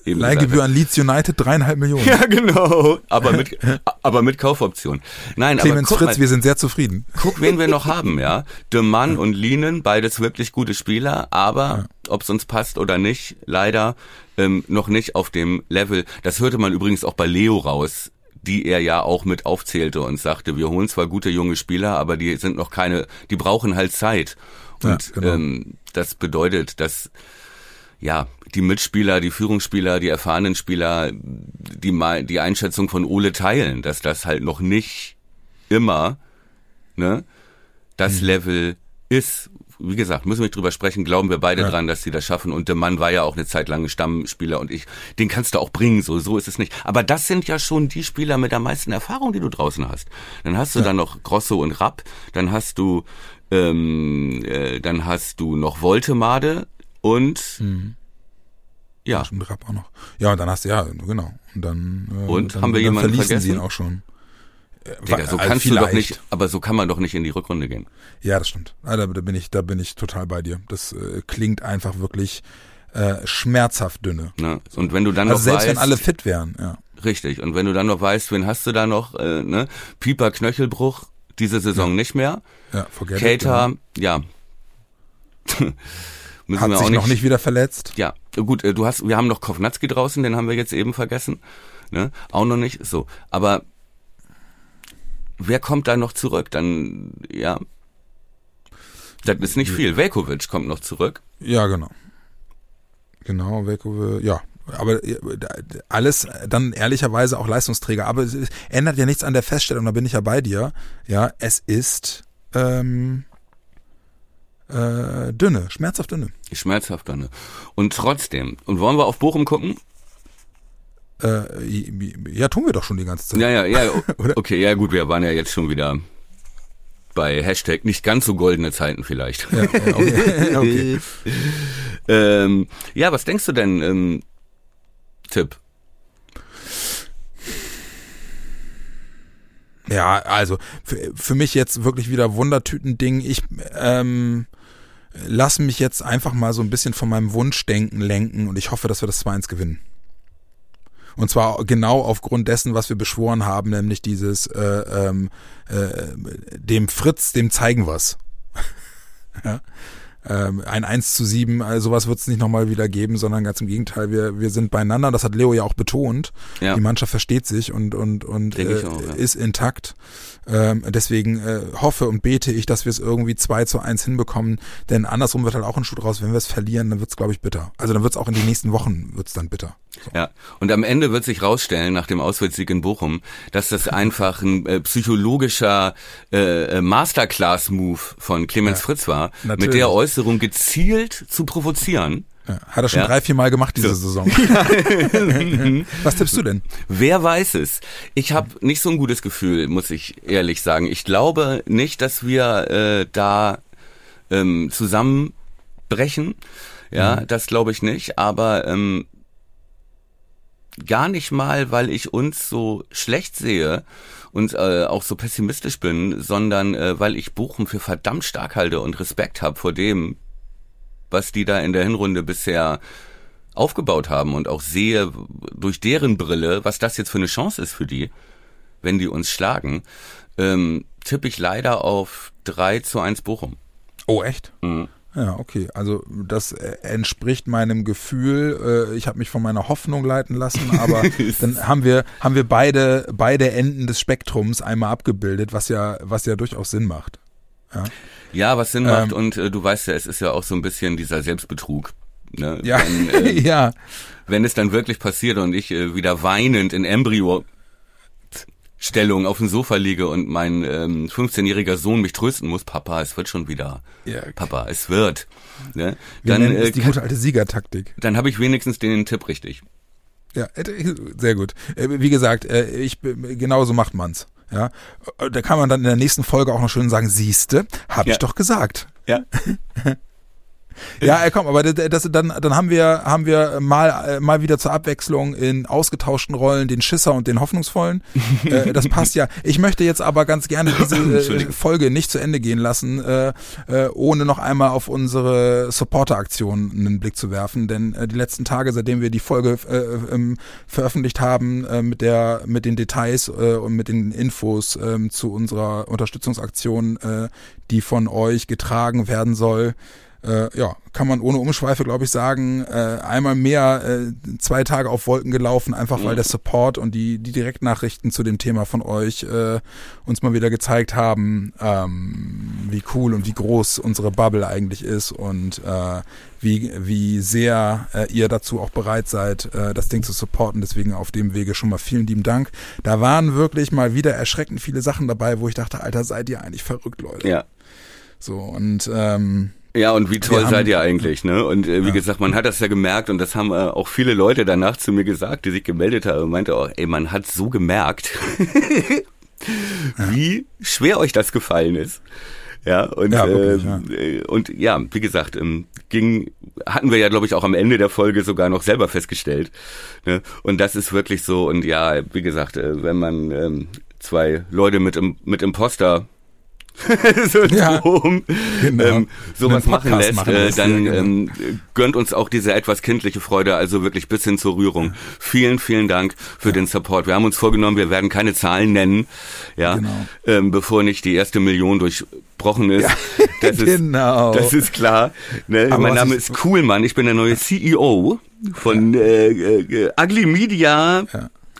eben Leihgebühr an Leeds United dreieinhalb Millionen. Ja, genau. Aber mit, aber mit Kaufoption. Nein, Clemens aber Fritz, mal, wir sind sehr zufrieden. Guck, wen wir noch haben, ja. De Mann ja. und Lienen, beides wirklich gute Spieler, aber ja. ob es uns passt oder nicht, leider ähm, noch nicht auf dem Level. Das hörte man übrigens auch bei Leo raus die er ja auch mit aufzählte und sagte, wir holen zwar gute junge Spieler, aber die sind noch keine, die brauchen halt Zeit. Und ja, genau. ähm, das bedeutet, dass ja, die Mitspieler, die Führungsspieler, die erfahrenen Spieler, die, die Einschätzung von Ole teilen, dass das halt noch nicht immer ne, das mhm. Level ist. Wie gesagt, müssen wir nicht drüber sprechen, glauben wir beide ja. dran, dass sie das schaffen. Und der Mann war ja auch eine Zeit lang Stammspieler und ich, den kannst du auch bringen, so, so ist es nicht. Aber das sind ja schon die Spieler mit der meisten Erfahrung, die du draußen hast. Dann hast du ja. dann noch Grosso und Rapp, dann hast du, ähm, äh, dann hast du noch Voltemade, und mhm. Ja. Stimmt, Rapp auch noch. Ja, und dann hast du, ja, genau. Und dann, äh, und dann, haben wir jemanden vergessen? sie ihn auch schon. Äh, Digga, so kannst vielleicht. du doch nicht, aber so kann man doch nicht in die Rückrunde gehen. Ja, das stimmt. Da, da bin ich, da bin ich total bei dir. Das äh, klingt einfach wirklich äh, schmerzhaft dünne. Ne? Und wenn du dann also noch selbst weißt, wenn alle fit wären, ja. Richtig. Und wenn du dann noch weißt, wen hast du da noch, äh, ne? Pieper Knöchelbruch, diese Saison ja. nicht mehr. Ja, forget Cater, it, ja. ja. Müssen Hat wir sich nicht, noch nicht wieder verletzt? Ja, gut, äh, du hast, wir haben noch Kovnatski draußen, den haben wir jetzt eben vergessen. Ne? Auch noch nicht. So. Aber wer kommt da noch zurück? Dann, ja. Das ist nicht viel. Velkovic kommt noch zurück. Ja, genau. Genau, Velkovic, ja. Aber äh, alles dann ehrlicherweise auch Leistungsträger. Aber es ändert ja nichts an der Feststellung, da bin ich ja bei dir. Ja, es ist ähm, äh, dünne, schmerzhaft dünne. Schmerzhaft dünne. Und trotzdem, und wollen wir auf Bochum gucken? Äh, ja, tun wir doch schon die ganze Zeit. Ja, ja, ja. okay, ja gut, wir waren ja jetzt schon wieder bei Hashtag nicht ganz so goldene Zeiten vielleicht. Ja, okay. okay. ähm, ja, was denkst du denn, ähm, Tipp? Ja, also für, für mich jetzt wirklich wieder Wundertüten-Ding. Ich ähm, lass mich jetzt einfach mal so ein bisschen von meinem Wunschdenken lenken und ich hoffe, dass wir das 2-1 gewinnen. Und zwar genau aufgrund dessen, was wir beschworen haben, nämlich dieses äh, ähm, äh, dem Fritz, dem zeigen was. ja? Ähm, ein 1 zu 7, also sowas wird es nicht nochmal wieder geben, sondern ganz im Gegenteil, wir, wir sind beieinander, das hat Leo ja auch betont. Ja. Die Mannschaft versteht sich und, und, und äh, auch, ja. ist intakt. Ähm, deswegen äh, hoffe und bete ich, dass wir es irgendwie 2 zu 1 hinbekommen, denn andersrum wird halt auch ein Schuh draus, wenn wir es verlieren, dann wird es, glaube ich, bitter. Also dann wird es auch in den nächsten Wochen wird's dann bitter. Ja, und am Ende wird sich rausstellen, nach dem Auswärtssieg in Bochum, dass das einfach ein äh, psychologischer äh, Masterclass-Move von Clemens ja, Fritz war, natürlich. mit der Äußerung gezielt zu provozieren. Ja, hat er schon ja. drei, vier Mal gemacht diese so. Saison. Was tippst du denn? Wer weiß es? Ich habe nicht so ein gutes Gefühl, muss ich ehrlich sagen. Ich glaube nicht, dass wir äh, da ähm, zusammenbrechen. Ja, mhm. das glaube ich nicht. Aber ähm, gar nicht mal, weil ich uns so schlecht sehe und äh, auch so pessimistisch bin, sondern äh, weil ich Bochum für verdammt stark halte und Respekt habe vor dem, was die da in der Hinrunde bisher aufgebaut haben und auch sehe durch deren Brille, was das jetzt für eine Chance ist für die, wenn die uns schlagen, ähm, tippe ich leider auf 3 zu 1 Bochum. Oh, echt? Mhm. Ja, okay. Also das äh, entspricht meinem Gefühl. Äh, ich habe mich von meiner Hoffnung leiten lassen, aber dann haben wir haben wir beide beide Enden des Spektrums einmal abgebildet, was ja was ja durchaus Sinn macht. Ja, ja was Sinn ähm, macht und äh, du weißt ja, es ist ja auch so ein bisschen dieser Selbstbetrug. Ne? Ja, wenn, äh, ja. Wenn es dann wirklich passiert und ich äh, wieder weinend in Embryo Stellung auf dem Sofa liege und mein ähm, 15-jähriger Sohn mich trösten muss, Papa, es wird schon wieder. Ja. Papa, es wird. Ne? Dann äh, die gute alte Siegertaktik. Dann habe ich wenigstens den Tipp richtig. Ja, äh, sehr gut. Äh, wie gesagt, äh, ich genauso macht man's. Ja, da kann man dann in der nächsten Folge auch noch schön sagen, siehste, habe ja. ich doch gesagt. Ja. Ja, äh, komm, aber das, dann, dann haben wir, haben wir mal, äh, mal wieder zur Abwechslung in ausgetauschten Rollen den Schisser und den Hoffnungsvollen. äh, das passt ja. Ich möchte jetzt aber ganz gerne diese äh, Folge nicht zu Ende gehen lassen, äh, äh, ohne noch einmal auf unsere Supporter-Aktion einen Blick zu werfen, denn äh, die letzten Tage, seitdem wir die Folge äh, ähm, veröffentlicht haben, mit der, mit den Details äh, und mit den Infos äh, zu unserer Unterstützungsaktion, äh, die von euch getragen werden soll, äh, ja, kann man ohne Umschweife, glaube ich, sagen, äh, einmal mehr äh, zwei Tage auf Wolken gelaufen, einfach weil mhm. der Support und die, die Direktnachrichten zu dem Thema von euch äh, uns mal wieder gezeigt haben, ähm, wie cool und wie groß unsere Bubble eigentlich ist und äh, wie, wie sehr äh, ihr dazu auch bereit seid, äh, das Ding zu supporten. Deswegen auf dem Wege schon mal vielen lieben Dank. Da waren wirklich mal wieder erschreckend viele Sachen dabei, wo ich dachte, Alter, seid ihr eigentlich verrückt, Leute. Ja. So, und ähm, ja, und wie toll seid ihr eigentlich, ne? Und äh, wie ja. gesagt, man hat das ja gemerkt und das haben äh, auch viele Leute danach zu mir gesagt, die sich gemeldet haben und meinte auch, ey, man hat so gemerkt, wie schwer euch das gefallen ist. Ja, und, ja, wirklich, äh, ja. und ja, wie gesagt, ähm, ging, hatten wir ja, glaube ich, auch am Ende der Folge sogar noch selber festgestellt. Ne? Und das ist wirklich so, und ja, wie gesagt, äh, wenn man ähm, zwei Leute mit, mit Imposter so ja, genau. ähm, sowas machen lässt, machen äh, dann ja, genau. ähm, gönnt uns auch diese etwas kindliche Freude, also wirklich bis hin zur Rührung. Ja. Vielen, vielen Dank für den Support. Wir haben uns vorgenommen, wir werden keine Zahlen nennen, ja, genau. ähm, bevor nicht die erste Million durchbrochen ist. das ist genau. Das ist klar. Ne? Mein Name ist Coolmann, ich bin der neue CEO von äh, äh, Ugly Media.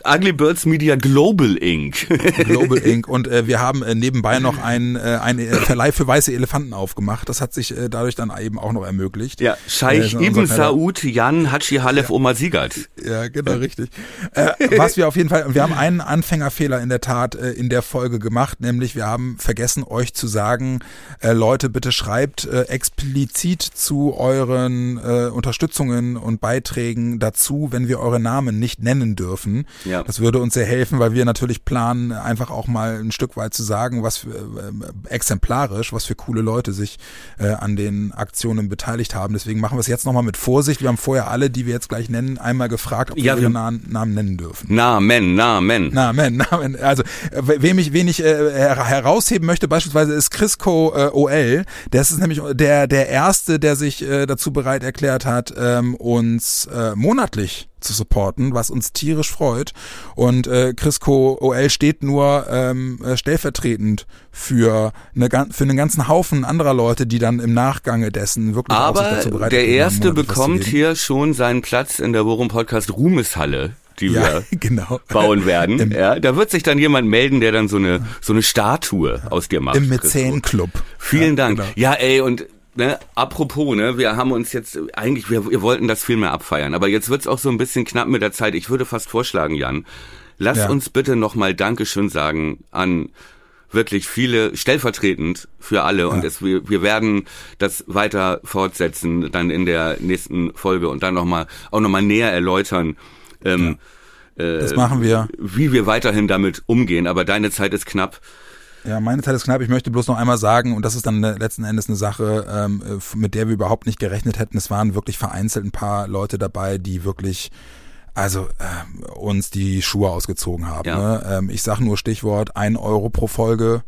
Ugly Birds Media Global Inc. Global Inc. Und äh, wir haben äh, nebenbei noch einen äh, ein äh, Verleih für weiße Elefanten aufgemacht. Das hat sich äh, dadurch dann eben auch noch ermöglicht. Ja, Scheich äh, Ibn Saud Jan Hatschi Halef ja. Omar Siegert. Ja, genau, richtig. Äh, was wir auf jeden Fall, wir haben einen Anfängerfehler in der Tat äh, in der Folge gemacht, nämlich wir haben vergessen euch zu sagen, äh, Leute, bitte schreibt äh, explizit zu euren äh, Unterstützungen und Beiträgen dazu, wenn wir eure Namen nicht nennen dürfen. Ja. Das würde uns sehr helfen, weil wir natürlich planen, einfach auch mal ein Stück weit zu sagen, was für, äh, exemplarisch, was für coole Leute sich äh, an den Aktionen beteiligt haben. Deswegen machen wir es jetzt nochmal mit Vorsicht. Wir haben vorher alle, die wir jetzt gleich nennen, einmal gefragt, ob ja, wir ihre Namen, Namen nennen dürfen. Namen, Namen. Namen, Namen. Also, wem ich, wen ich äh, herausheben möchte, beispielsweise ist Crisco äh, OL. Das ist nämlich der, der erste, der sich äh, dazu bereit erklärt hat, ähm, uns äh, monatlich zu supporten, was uns tierisch freut. Und äh, Crisco OL steht nur ähm, äh, stellvertretend für, eine, für einen ganzen Haufen anderer Leute, die dann im Nachgange dessen wirklich Aber dazu bereit der Erste bekommt hier schon seinen Platz in der Worum Podcast Ruhmeshalle die ja, wir genau. bauen werden. Im, ja, da wird sich dann jemand melden, der dann so eine so eine Statue aus dir macht. Im Mäzenclub. Vielen ja, Dank. Genau. Ja, ey und ne, apropos, ne, wir haben uns jetzt eigentlich, wir, wir wollten das viel mehr abfeiern, aber jetzt wird's auch so ein bisschen knapp mit der Zeit. Ich würde fast vorschlagen, Jan, lass ja. uns bitte nochmal Dankeschön sagen an wirklich viele stellvertretend für alle ja. und es, wir, wir werden das weiter fortsetzen dann in der nächsten Folge und dann nochmal auch nochmal näher erläutern. Ähm, ja. Das machen wir. Wie wir weiterhin damit umgehen, aber deine Zeit ist knapp. Ja, meine Zeit ist knapp. Ich möchte bloß noch einmal sagen, und das ist dann letzten Endes eine Sache, ähm, mit der wir überhaupt nicht gerechnet hätten. Es waren wirklich vereinzelt ein paar Leute dabei, die wirklich also äh, uns die Schuhe ausgezogen haben. Ja. Ne? Ähm, ich sage nur Stichwort ein Euro pro Folge.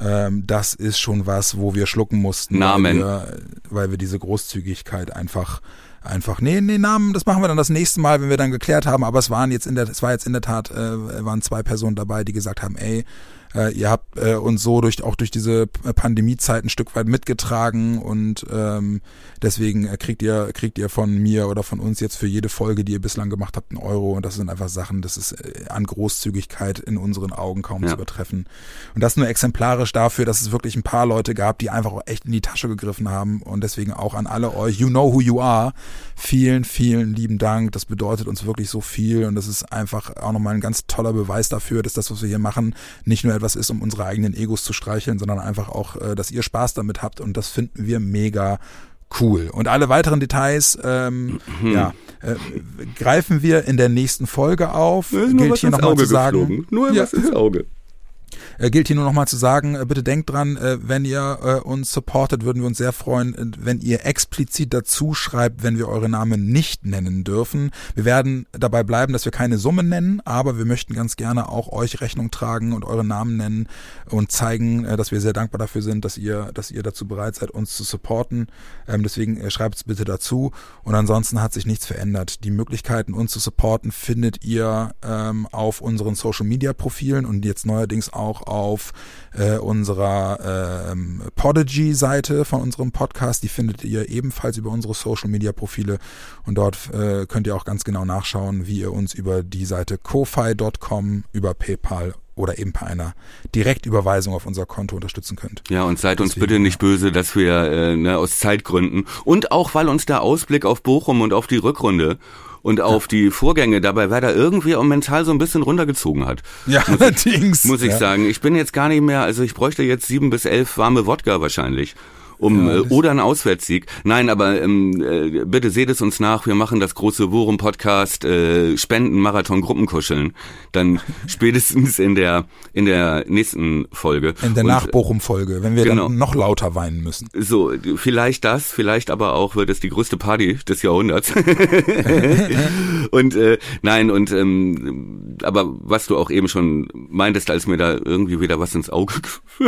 Ähm, das ist schon was, wo wir schlucken mussten, Namen. Weil, wir, weil wir diese Großzügigkeit einfach einfach, nee, nee, Namen, das machen wir dann das nächste Mal, wenn wir dann geklärt haben. Aber es waren jetzt in der, es war jetzt in der Tat, äh, waren zwei Personen dabei, die gesagt haben, ey, äh, ihr habt äh, uns so durch auch durch diese Pandemiezeit ein Stück weit mitgetragen und ähm, deswegen äh, kriegt ihr kriegt ihr von mir oder von uns jetzt für jede Folge, die ihr bislang gemacht habt, einen Euro und das sind einfach Sachen, das ist äh, an Großzügigkeit in unseren Augen kaum ja. zu übertreffen. Und das nur exemplarisch dafür, dass es wirklich ein paar Leute gab, die einfach auch echt in die Tasche gegriffen haben und deswegen auch an alle euch, you know who you are, vielen, vielen lieben Dank. Das bedeutet uns wirklich so viel und das ist einfach auch nochmal ein ganz toller Beweis dafür, dass das, was wir hier machen, nicht nur etwas ist, um unsere eigenen Egos zu streicheln, sondern einfach auch, äh, dass ihr Spaß damit habt und das finden wir mega cool. Und alle weiteren Details, ähm, mhm. ja, äh, greifen wir in der nächsten Folge auf. Gilt hier nochmal zu sagen. Geflogen. Nur ja. was ins Auge. Äh, gilt hier nur noch mal zu sagen, äh, bitte denkt dran, äh, wenn ihr äh, uns supportet, würden wir uns sehr freuen, äh, wenn ihr explizit dazu schreibt, wenn wir eure Namen nicht nennen dürfen. Wir werden dabei bleiben, dass wir keine Summe nennen, aber wir möchten ganz gerne auch euch Rechnung tragen und eure Namen nennen und zeigen, äh, dass wir sehr dankbar dafür sind, dass ihr, dass ihr dazu bereit seid, uns zu supporten. Ähm, deswegen schreibt es bitte dazu. Und ansonsten hat sich nichts verändert. Die Möglichkeiten, uns zu supporten, findet ihr ähm, auf unseren Social Media Profilen und jetzt neuerdings auch auf äh, unserer ähm, Podigy-Seite von unserem Podcast. Die findet ihr ebenfalls über unsere Social-Media-Profile und dort äh, könnt ihr auch ganz genau nachschauen, wie ihr uns über die Seite kofi.com, über PayPal oder eben per einer Direktüberweisung auf unser Konto unterstützen könnt. Ja, und seid Deswegen, uns bitte nicht böse, dass wir äh, ne, aus Zeitgründen und auch weil uns der Ausblick auf Bochum und auf die Rückrunde und auf die Vorgänge dabei Werder irgendwie auch mental so ein bisschen runtergezogen hat. Ja, muss allerdings. Ich, muss ich ja. sagen. Ich bin jetzt gar nicht mehr, also ich bräuchte jetzt sieben bis elf warme Wodka wahrscheinlich um ja, äh, oder ein Auswärtssieg. Nein, aber ähm, äh, bitte seht es uns nach. Wir machen das große Worum Podcast äh, Spenden Marathon Gruppenkuscheln. Dann spätestens in der in der nächsten Folge. In der Nachbochum Folge, wenn wir genau. dann noch lauter weinen müssen. So, vielleicht das, vielleicht aber auch wird es die größte Party des Jahrhunderts. und äh, nein und ähm, aber was du auch eben schon meintest, als mir da irgendwie wieder was ins Auge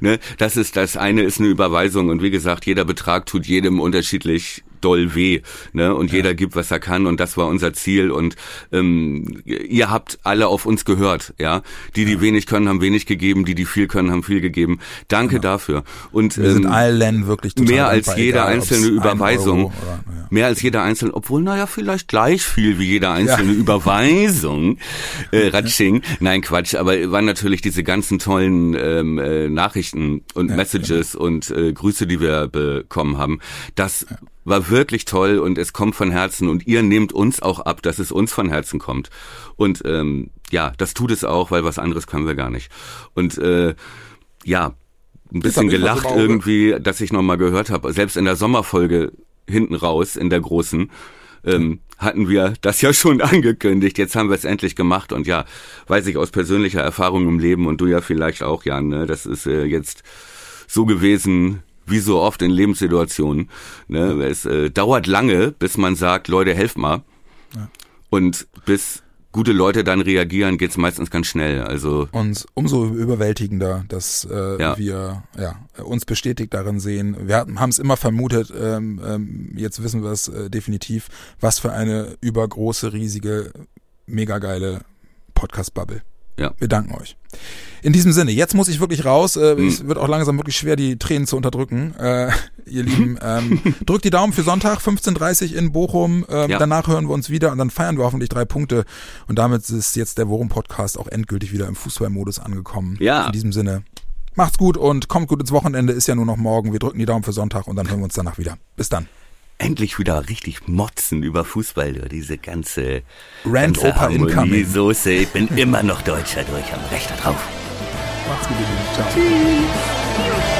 ne, das ist ist, das eine ist eine Überweisung. Und wie gesagt, jeder Betrag tut jedem unterschiedlich doll weh, ne? Und ja. jeder gibt, was er kann und das war unser Ziel und ähm, ihr habt alle auf uns gehört, ja. Die, die ja. wenig können, haben wenig gegeben, die, die viel können, haben viel gegeben. Danke genau. dafür. Und wir ähm, sind allen wirklich mehr als jede egal, einzelne Überweisung, oder, ja. mehr als jede einzelne, obwohl naja vielleicht gleich viel wie jede einzelne Überweisung, äh, Ratsching. Nein, Quatsch, aber waren natürlich diese ganzen tollen ähm, äh, Nachrichten und Messages genau. und äh, Grüße, die wir bekommen haben. Das war wirklich toll und es kommt von Herzen und ihr nehmt uns auch ab, dass es uns von Herzen kommt. Und ähm, ja, das tut es auch, weil was anderes können wir gar nicht. Und äh, ja, ein bisschen gelacht irgendwie, dass ich nochmal gehört habe, selbst in der Sommerfolge hinten raus, in der großen, ähm, hatten wir das ja schon angekündigt. Jetzt haben wir es endlich gemacht und ja, weiß ich aus persönlicher Erfahrung im Leben und du ja vielleicht auch, Jan, ne, das ist äh, jetzt so gewesen, wie so oft in Lebenssituationen. Ne? Es äh, dauert lange, bis man sagt, Leute, helft mal. Ja. Und bis gute Leute dann reagieren, geht's meistens ganz schnell. Also und umso überwältigender, dass äh, ja. wir ja, uns bestätigt darin sehen. Wir haben es immer vermutet, ähm, ähm, jetzt wissen wir es äh, definitiv, was für eine übergroße, riesige, mega geile Podcast-Bubble. Ja. Wir danken euch. In diesem Sinne, jetzt muss ich wirklich raus. Äh, mhm. Es wird auch langsam wirklich schwer, die Tränen zu unterdrücken. Äh, ihr Lieben, ähm, drückt die Daumen für Sonntag, 15.30 in Bochum. Ähm, ja. Danach hören wir uns wieder und dann feiern wir hoffentlich drei Punkte. Und damit ist jetzt der Worum-Podcast auch endgültig wieder im Fußballmodus angekommen. Ja. In diesem Sinne, macht's gut und kommt gut ins Wochenende. Ist ja nur noch morgen. Wir drücken die Daumen für Sonntag und dann hören wir uns danach wieder. Bis dann endlich wieder richtig motzen über Fußball, diese ganze Rand ganze Opa incoming. Soße. Ich bin immer noch Deutscher durch, am Rechter drauf. Macht's gut, Ciao. Tschüss.